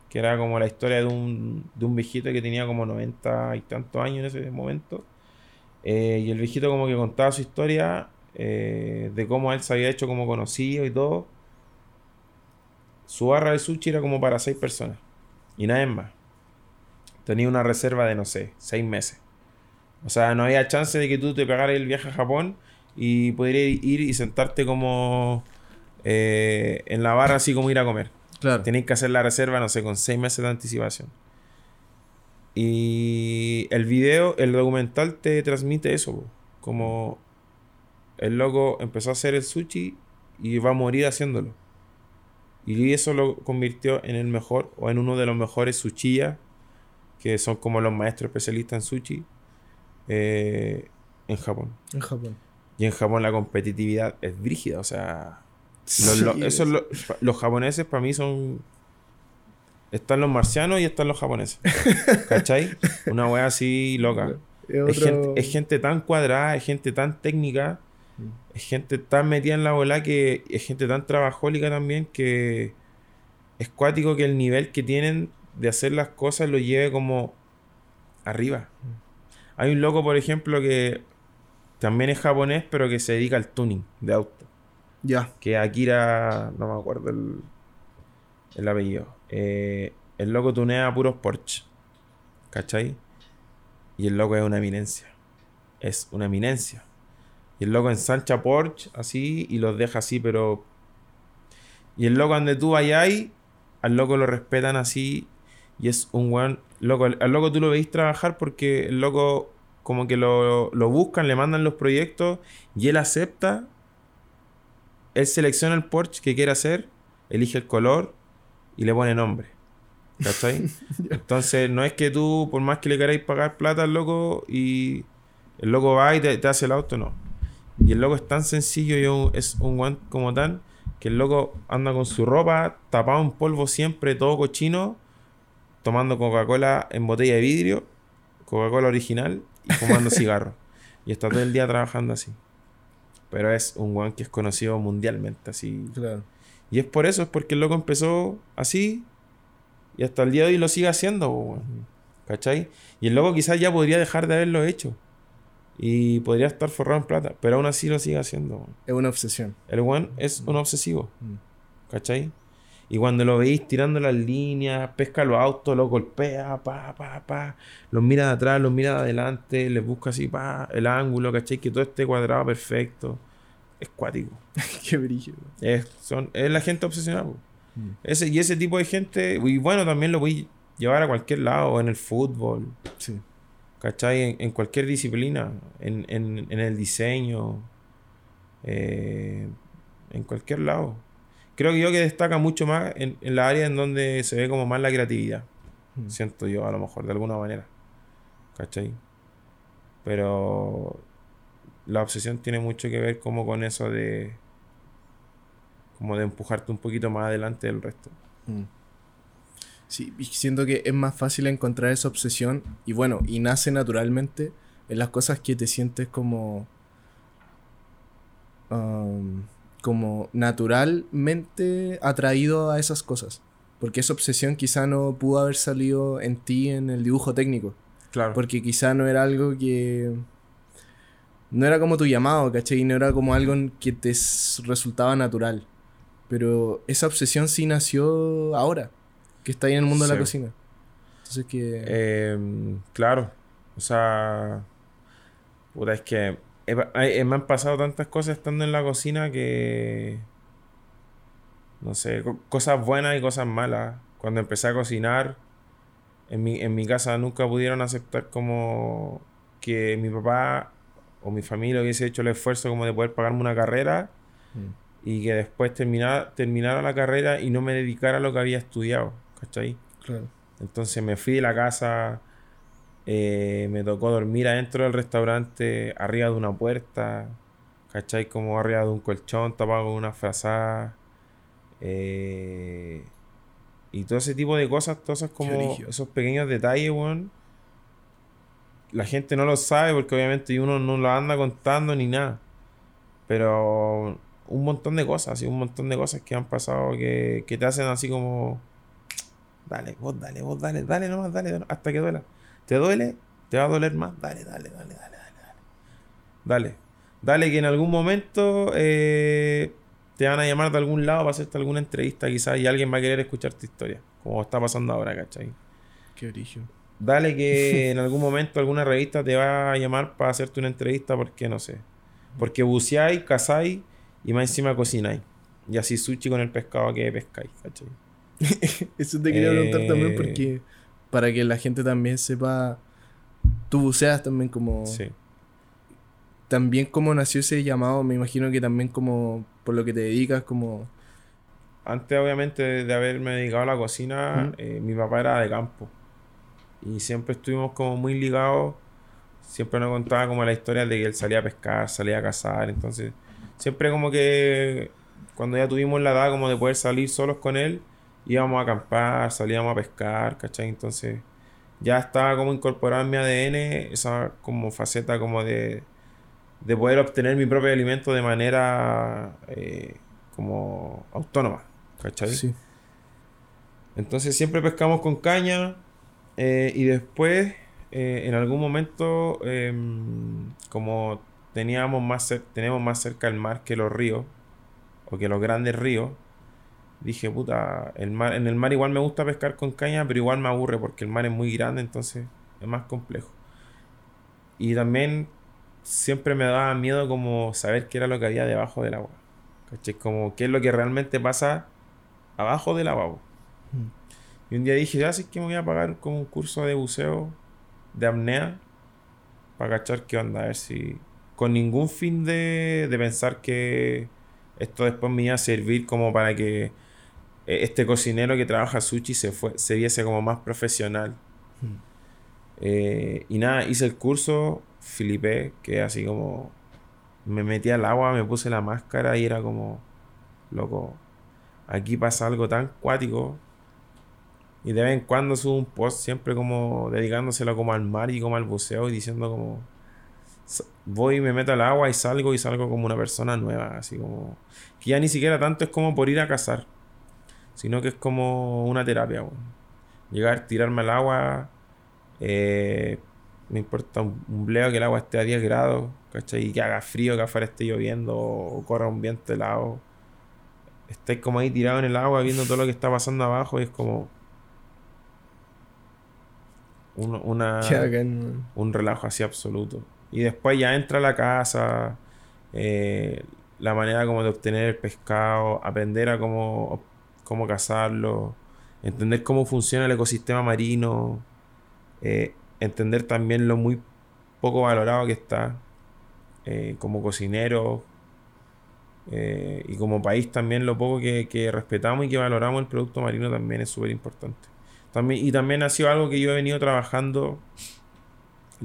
Que era como la historia de un, de un viejito que tenía como 90 y tantos años en ese momento. Eh, y el viejito como que contaba su historia eh, de cómo él se había hecho como conocido y todo. Su barra de sushi era como para seis personas. Y nada más. Tenía una reserva de, no sé, seis meses. O sea, no había chance de que tú te pegaras el viaje a Japón y pudieras ir y sentarte como eh, en la barra así como ir a comer. Claro. Tenéis que hacer la reserva, no sé, con seis meses de anticipación. Y el video, el documental te transmite eso, como el loco empezó a hacer el sushi y va a morir haciéndolo. Y eso lo convirtió en el mejor o en uno de los mejores sushiyas, que son como los maestros especialistas en sushi, eh, en Japón. En Japón. Y en Japón la competitividad es brígida, o sea, los, los japoneses para mí son. Están los marcianos y están los japoneses. ¿Cachai? Una wea así loca. es gente, es gente tan cuadrada, es gente tan técnica, Mm. es gente tan metida en la bola que es gente tan trabajólica también que es cuático que el nivel que tienen de hacer las cosas lo lleve como arriba. Hay un loco, por ejemplo, que también es japonés, pero que se dedica al tuning de auto. Ya. Que Akira, no me acuerdo el, el apellido. Eh, el loco tunea puros Porsche. ¿Cachai? Y el loco es una eminencia. Es una eminencia. Y el loco ensancha Porsche así y los deja así, pero. Y el loco donde tú vayas, al loco lo respetan así. Y es un weón. Loco, al loco tú lo veis trabajar porque el loco como que lo, lo buscan, le mandan los proyectos y él acepta. Él selecciona el Porsche que quiere hacer, elige el color y le pone nombre. ¿Cachai? Entonces, no es que tú, por más que le queráis pagar plata al loco y el loco va y te, te hace el auto, no. Y el loco es tan sencillo y un- es un guan como tan que el loco anda con su ropa tapado en polvo siempre, todo cochino, tomando Coca-Cola en botella de vidrio, Coca-Cola original y fumando cigarro. Y está todo el día trabajando así. Pero es un guan que es conocido mundialmente, así. Claro. Y es por eso, es porque el loco empezó así y hasta el día de hoy lo sigue haciendo, weón. ¿cachai? Y el loco quizás ya podría dejar de haberlo hecho, Y podría estar forrado en plata, pero aún así lo sigue haciendo. weón. Es una obsesión. El one es un obsesivo, Mm. ¿cachai? Y cuando lo veis tirando las líneas, pesca los autos, los golpea, pa, pa, pa, los mira de atrás, los mira de adelante, les busca así, pa, el ángulo, ¿cachai? Que todo esté cuadrado perfecto. Es cuático. Qué brillo. Es, son, es la gente obsesionada. Mm. Ese, y ese tipo de gente, y bueno, también lo voy a llevar a cualquier lado, en el fútbol, Sí. ¿cachai? En, en cualquier disciplina, en, en- en el diseño, eh, en cualquier lado. Creo que yo que destaca mucho más en, en la área en donde se ve como más la creatividad, Mm. siento yo, a lo mejor, de alguna manera, ¿cachai? Pero la obsesión tiene mucho que ver como con eso de como de empujarte un poquito más adelante del resto. Mm. Sí, siento que es más fácil encontrar esa obsesión y bueno, y nace naturalmente en las cosas que te sientes como um, como naturalmente atraído a esas cosas. Porque esa obsesión quizá no pudo haber salido en ti en el dibujo técnico. Claro. Porque quizá no era algo que... No era como tu llamado, ¿cachai? No era como algo que te resultaba natural. Pero esa obsesión sí nació ahora, que está ahí en el mundo de la cocina. Entonces que... Eh, claro. O sea. Puta, es que. He hay- me han pasado tantas cosas estando en la cocina que. No sé, co- cosas buenas y cosas malas. Cuando empecé a cocinar, en mi, en mi casa nunca pudieron aceptar como que mi papá o mi familia hubiese hecho el esfuerzo como de poder pagarme una carrera Mm, y que después terminara, terminara la carrera y no me dedicara a lo que había estudiado. ¿Cachai? claro. Entonces me fui de la casa, eh, me tocó dormir adentro del restaurante, arriba de una puerta, ¿cachai? Como arriba de un colchón tapado con una frazada. eh, y todo ese tipo de cosas, todos esos como esos pequeños detalles, weón. La gente no lo sabe porque obviamente uno no lo anda contando ni nada. Pero un montón de cosas, un montón de cosas que han pasado que, que te hacen así como... Dale, vos dale, vos dale, dale nomás, dale, hasta que duela. ¿Te duele? ¿Te va a doler más? Dale, dale, dale, dale, dale, dale. Dale. Dale que en algún momento eh, te van a llamar de algún lado para hacerte alguna entrevista quizás y alguien va a querer escuchar tu historia. Como está pasando ahora, ¿cachai? Qué brillo. Dale que en algún momento alguna revista te va a llamar para hacerte una entrevista porque no sé. Porque buceáis, cazáis y más encima cocináis. Y así sushi con el pescado que pescáis, ¿cachai? Eso te quería preguntar también Eh. porque... Para que la gente también sepa... Tú buceas también como... Sí. También como nació ese llamado, me imagino que también como... Por lo que te dedicas como... Antes, obviamente, de, haberme dedicado a la cocina, eh, mi papá era de campo. Y siempre estuvimos como muy ligados. Siempre nos contaba como la historia de que él salía a pescar, salía a cazar. Entonces, siempre como que cuando ya tuvimos la edad como de poder salir solos con él, íbamos a acampar, salíamos a pescar, ¿cachai? Entonces, ya estaba como incorporado en mi ADN esa como faceta como de, de poder obtener mi propio alimento de manera eh, como autónoma, ¿cachai? Sí. Entonces siempre pescamos con caña eh, y después eh, en algún momento em, como teníamos más tenemos más cerca el mar que los ríos o que los grandes ríos dije puta el mar en el mar igual me gusta pescar con caña pero igual me aburre porque el mar es muy grande entonces es más complejo y también siempre me daba miedo como saber qué era lo que había debajo del agua ¿cachai? como qué es lo que realmente pasa abajo del agua po. Mm. Y un día dije, ya sé que me voy a pagar como un curso de buceo de apnea para cachar qué onda, a ver si. Con ningún fin de, de pensar que esto después me iba a servir como para que eh, este cocinero que trabaja sushi se, fue, se viese como más profesional. Eh, y nada, hice el curso, flipé, que así como me metí al agua, me puse la máscara y era como, loco, aquí pasa algo tan cuático. Y de vez en cuando subo un post siempre como dedicándoselo como al mar y como al buceo y diciendo como voy y me meto al agua y salgo y salgo como una persona nueva, así como que ya ni siquiera tanto es como por ir a cazar, sino que es como una terapia, weón. Llegar, tirarme al agua, eh, Me importa un, un bleo que el agua esté a 10 grados, ¿cachai? Y que haga frío, que afuera esté lloviendo o corra un viento helado. Estáis como ahí tirado en el agua viendo todo lo que está pasando abajo y es como. un- una, un relajo así absoluto. Y después ya entra a la casa, eh, la manera como de obtener el pescado, aprender a cómo, cómo cazarlo, entender cómo funciona el ecosistema marino, eh, entender también lo muy poco valorado que está eh, como cocinero eh, y como país también lo poco que, que respetamos y que valoramos el producto marino también es súper importante. También, y también ha sido algo que yo he venido trabajando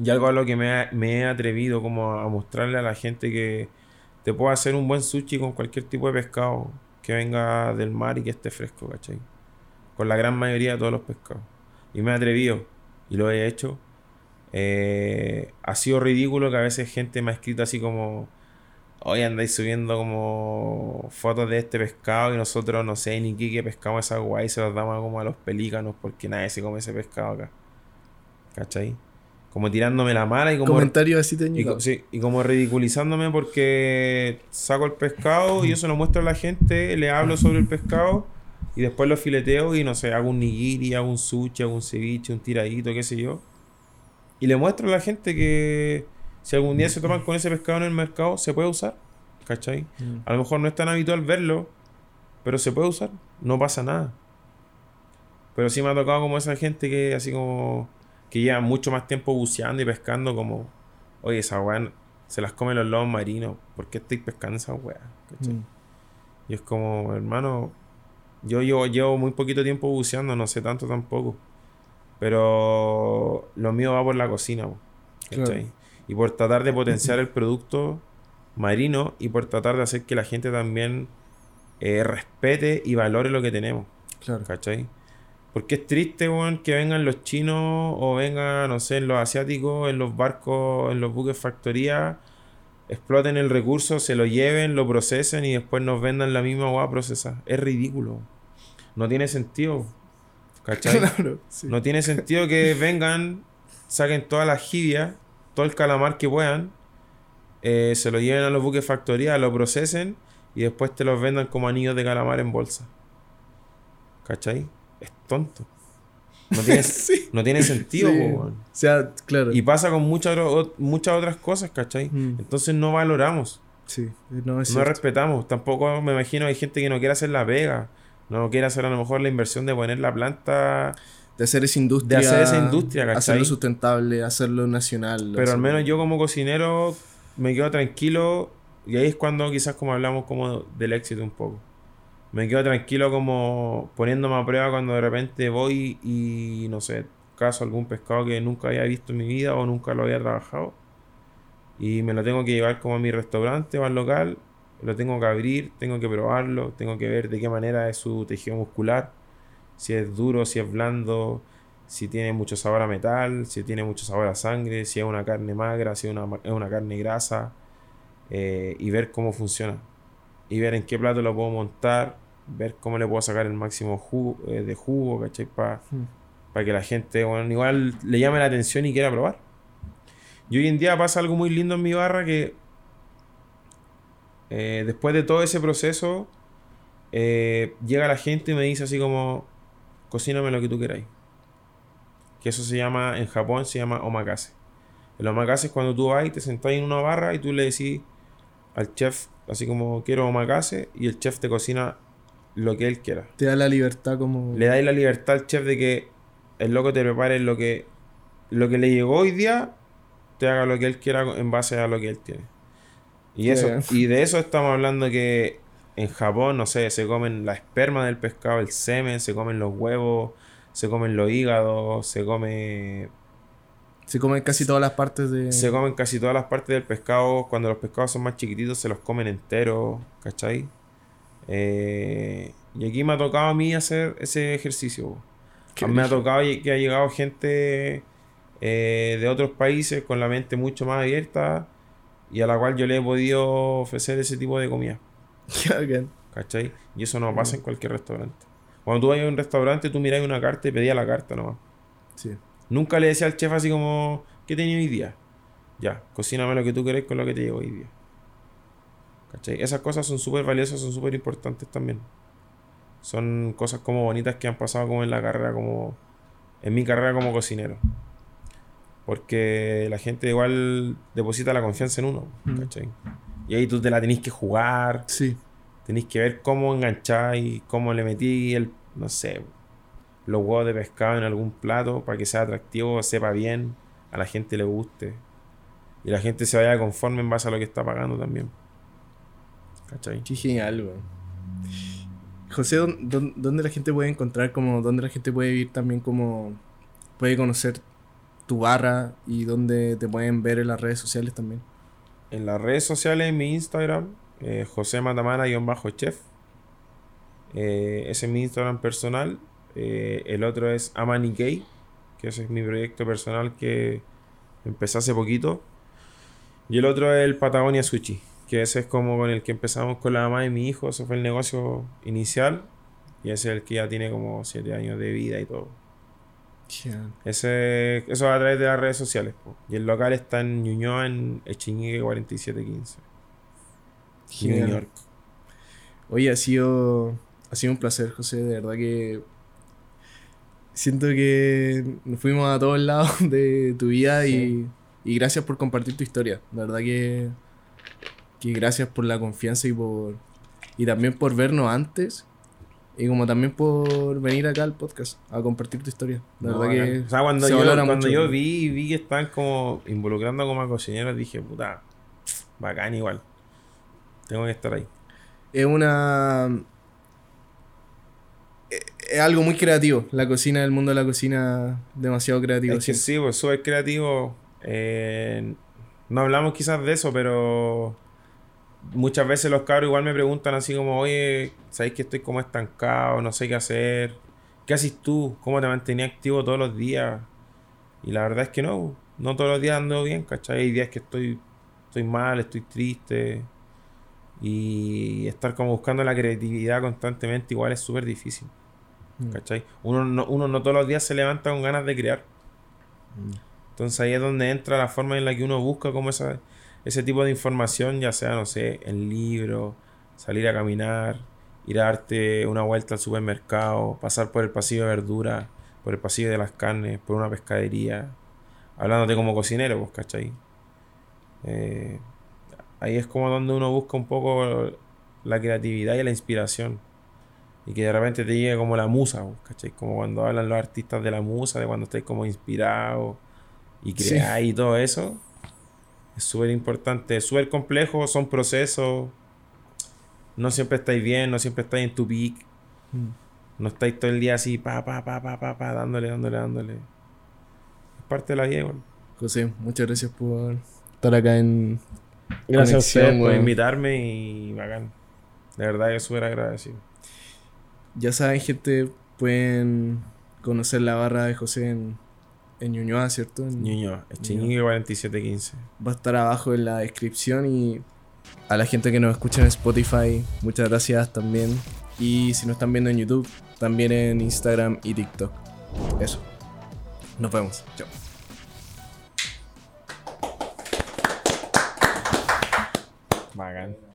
y algo a lo que me, he atrevido como a mostrarle a la gente que te puedo hacer un buen sushi con cualquier tipo de pescado que venga del mar y que esté fresco, ¿cachai? Con la gran mayoría de todos los pescados. Y me he atrevido y lo he hecho. Eh, ha sido ridículo que a veces gente me ha escrito así como, hoy andáis subiendo como fotos de este pescado y nosotros no sé ni qué, qué pescamos esa guay y se los damos como a los pelícanos porque nadie se come ese pescado acá. ¿Cachai? Como tirándome la mala y como... Comentario así Y, técnico. co- sí, y como ridiculizándome porque saco el pescado y yo se lo muestro a la gente, le hablo sobre el pescado y después lo fileteo y no sé, hago un nigiri, hago un sushi, hago un ceviche, un tiradito, qué sé yo. Y le muestro a la gente que si algún día se toman con ese pescado en el mercado, se puede usar. ¿Cachai? Mm. A lo mejor no es tan habitual verlo, pero se puede usar, no pasa nada. Pero sí me ha tocado como esa gente que así como que lleva mucho más tiempo buceando y pescando como, oye, esa weá se las comen los lobos marinos, ¿por qué estáis pescando esa weá? Mm. Y es como, hermano, yo llevo, llevo muy poquito tiempo buceando, no sé tanto tampoco. Pero lo mío va por la cocina. Y por tratar de potenciar el producto marino y por tratar de hacer que la gente también eh, respete y valore lo que tenemos, Claro. ¿cachai? Porque es triste, weón, que vengan los chinos o vengan, no sé, los asiáticos en los barcos, en los buques factoría, exploten el recurso, se lo lleven, lo procesen y después nos vendan la misma agua procesada. Es ridículo. No tiene sentido. ¿Cachai? Claro, sí. No tiene sentido que vengan, saquen toda la jibia, todo el calamar que puedan, eh, se lo lleven a los buques factoría, lo procesen y después te los vendan como anillos de calamar en bolsa. ¿Cachai? Tonto. No tiene, Sí. no tiene sentido, Sí. po, weón. O sea, claro. Y pasa con muchas, otro- muchas otras cosas, ¿cachai? Mm. Entonces no valoramos, Sí, no es no cierto. respetamos. Tampoco me imagino hay gente que no quiere hacer la pega, no quiere hacer a lo mejor la inversión de poner la planta De hacer esa industria. De hacer esa industria, ¿cachai? Hacerlo sustentable, hacerlo nacional. Pero al menos yo como cocinero me quedo tranquilo y ahí es cuando quizás como hablamos como del éxito un poco. Me quedo tranquilo como poniéndome a prueba cuando de repente voy y no sé, caso algún pescado que nunca había visto en mi vida o nunca lo había trabajado y me lo tengo que llevar como a mi restaurante o al local, lo tengo que abrir, tengo que probarlo, tengo que ver de qué manera es su tejido muscular, si es duro, si es blando, si tiene mucho sabor a metal, si tiene mucho sabor a sangre, si es una carne magra, si es una, es una carne grasa, eh, y ver cómo funciona. Y ver en qué plato lo puedo montar, ver cómo le puedo sacar el máximo jugo, eh, de jugo, ¿cachai? Para Mm. que la gente, bueno, igual le llame la atención y quiera probar. Y hoy en día pasa algo muy lindo en mi barra que eh, después de todo ese proceso, eh, llega la gente y me dice así como, cocíname lo que tú queráis. Que eso se llama, en Japón se llama omakase. El omakase es cuando tú vas y te sentás en una barra y tú le decís al chef, así como quiero omakase, y el chef te cocina lo que él quiera. Te da la libertad como. Le dais la libertad al chef de que el loco te prepare lo que, lo que le llegó hoy día, te haga lo que él quiera en base a lo que él tiene. Y, eso, y de eso estamos hablando que en Japón, no sé, se comen la esperma del pescado, el semen, se comen los huevos, se comen los hígados, se come Se comen casi todas las partes de. se comen casi todas las partes del pescado. Cuando los pescados son más chiquititos, se los comen enteros, ¿cachai? Eh, y aquí me ha tocado a mí hacer ese ejercicio. Qué me ha tocado que ha llegado gente eh, de otros países con la mente mucho más abierta y a la cual yo le he podido ofrecer ese tipo de comida. ¿cachai? Y eso no pasa en cualquier restaurante. Cuando tú vayas a un restaurante, tú miras una carta y pedías la carta nomás. Sí. Nunca le decía al chef así como, ¿Qué tenía hoy día? Ya, cocíname lo que tú querés con lo que te llevo hoy día. ¿Cachai? Esas cosas son súper valiosas, son súper importantes también. Son cosas como bonitas que han pasado como en la carrera, como en mi carrera como cocinero. Porque la gente igual deposita la confianza en uno, Mm. ¿cachai? Y ahí tú te la tenés que jugar, Sí. Tenéis que ver cómo engancháis, cómo le metí el, no sé, los huevos de pescado en algún plato para que sea atractivo, sepa bien, a la gente le guste. Y la gente se vaya conforme en base a lo que está pagando también. ¿Cachai? Qué genial, weón. José, ¿dó- dó- ¿dónde la gente puede encontrar como, dónde la gente puede vivir también como, puede conocer tu barra y dónde te pueden ver en las redes sociales también? En las redes sociales, en mi Instagram, eh, José Matamana-chef. Eh, ese es mi Instagram personal. Eh, el otro es Amani Gay, que ese es mi proyecto personal que empecé hace poquito. Y el otro es el Patagonia Sushi, que ese es como con el que empezamos con la mamá de mi hijo. Ese fue el negocio inicial. Y ese es el que ya tiene como 7 años de vida y todo. Ese, eso a través de las redes sociales. po. Y el local está en Ñuñoa, en Echiñique 4715. New. York. Oye, ha sido, ha sido un placer, José. De verdad que siento que nos fuimos a todos lados de tu vida y, y gracias por compartir tu historia. De verdad que, que gracias por la confianza y por y también por vernos antes y como también por venir acá al podcast a compartir tu historia. No, verdad que bacán. o sea, cuando, se yo, cuando mucho. yo vi vi que estaban como involucrando como a cocineros, dije, puta, bacán igual. Tengo que estar ahí. es una es- algo muy creativo. La cocina, el mundo de la cocina, demasiado creativo. Es que sí, pues súper creativo. Eh, no hablamos quizás de eso, pero muchas veces los cabros igual me preguntan así como, oye, ¿sabéis que estoy como estancado? No sé qué hacer. ¿Qué haces tú? ¿Cómo te mantenías activo todos los días? Y la verdad es que no, no todos los días ando bien, ¿cachai? Hay días que estoy, estoy mal, estoy triste. Y estar como buscando la creatividad constantemente igual es súper difícil. ¿Cachai? Uno no, uno no todos los días se levanta con ganas de crear. Mm. Entonces ahí es donde entra la forma en la que uno busca como esa, ese tipo de información, ya sea, no sé, en libro, salir a caminar, ir a darte una vuelta al supermercado, pasar por el pasillo de verdura, por el pasillo de las carnes, por una pescadería, hablándote como cocinero, pues, ¿cachai? Eh, ahí es como donde uno busca un poco la creatividad y la inspiración. Y que de repente te llegue como la musa, ¿cachai? Como cuando hablan los artistas de la musa, de cuando estáis como inspirados y Sí. creáis y todo eso. Es súper importante, es súper complejo, son procesos. No siempre estáis bien, no siempre estáis en tu peak. Mm. No estáis todo el día así, pa, pa, pa, pa, pa, pa, dándole, dándole, dándole. Es parte de la vida, igual. José, muchas gracias por estar acá en Gracias a Conexión, ustedes por invitarme y bacán. De verdad que súper agradecido. Ya saben, gente, pueden conocer la barra de José en, en Ñuñoa, ¿cierto? En- Ñuñoa, Echeñique 4715. Va a estar abajo en la descripción y a la gente que nos escucha en Spotify, muchas gracias también. Y si nos están viendo en YouTube, también en Instagram y TikTok. Eso. Nos vemos. Chao. Bacán.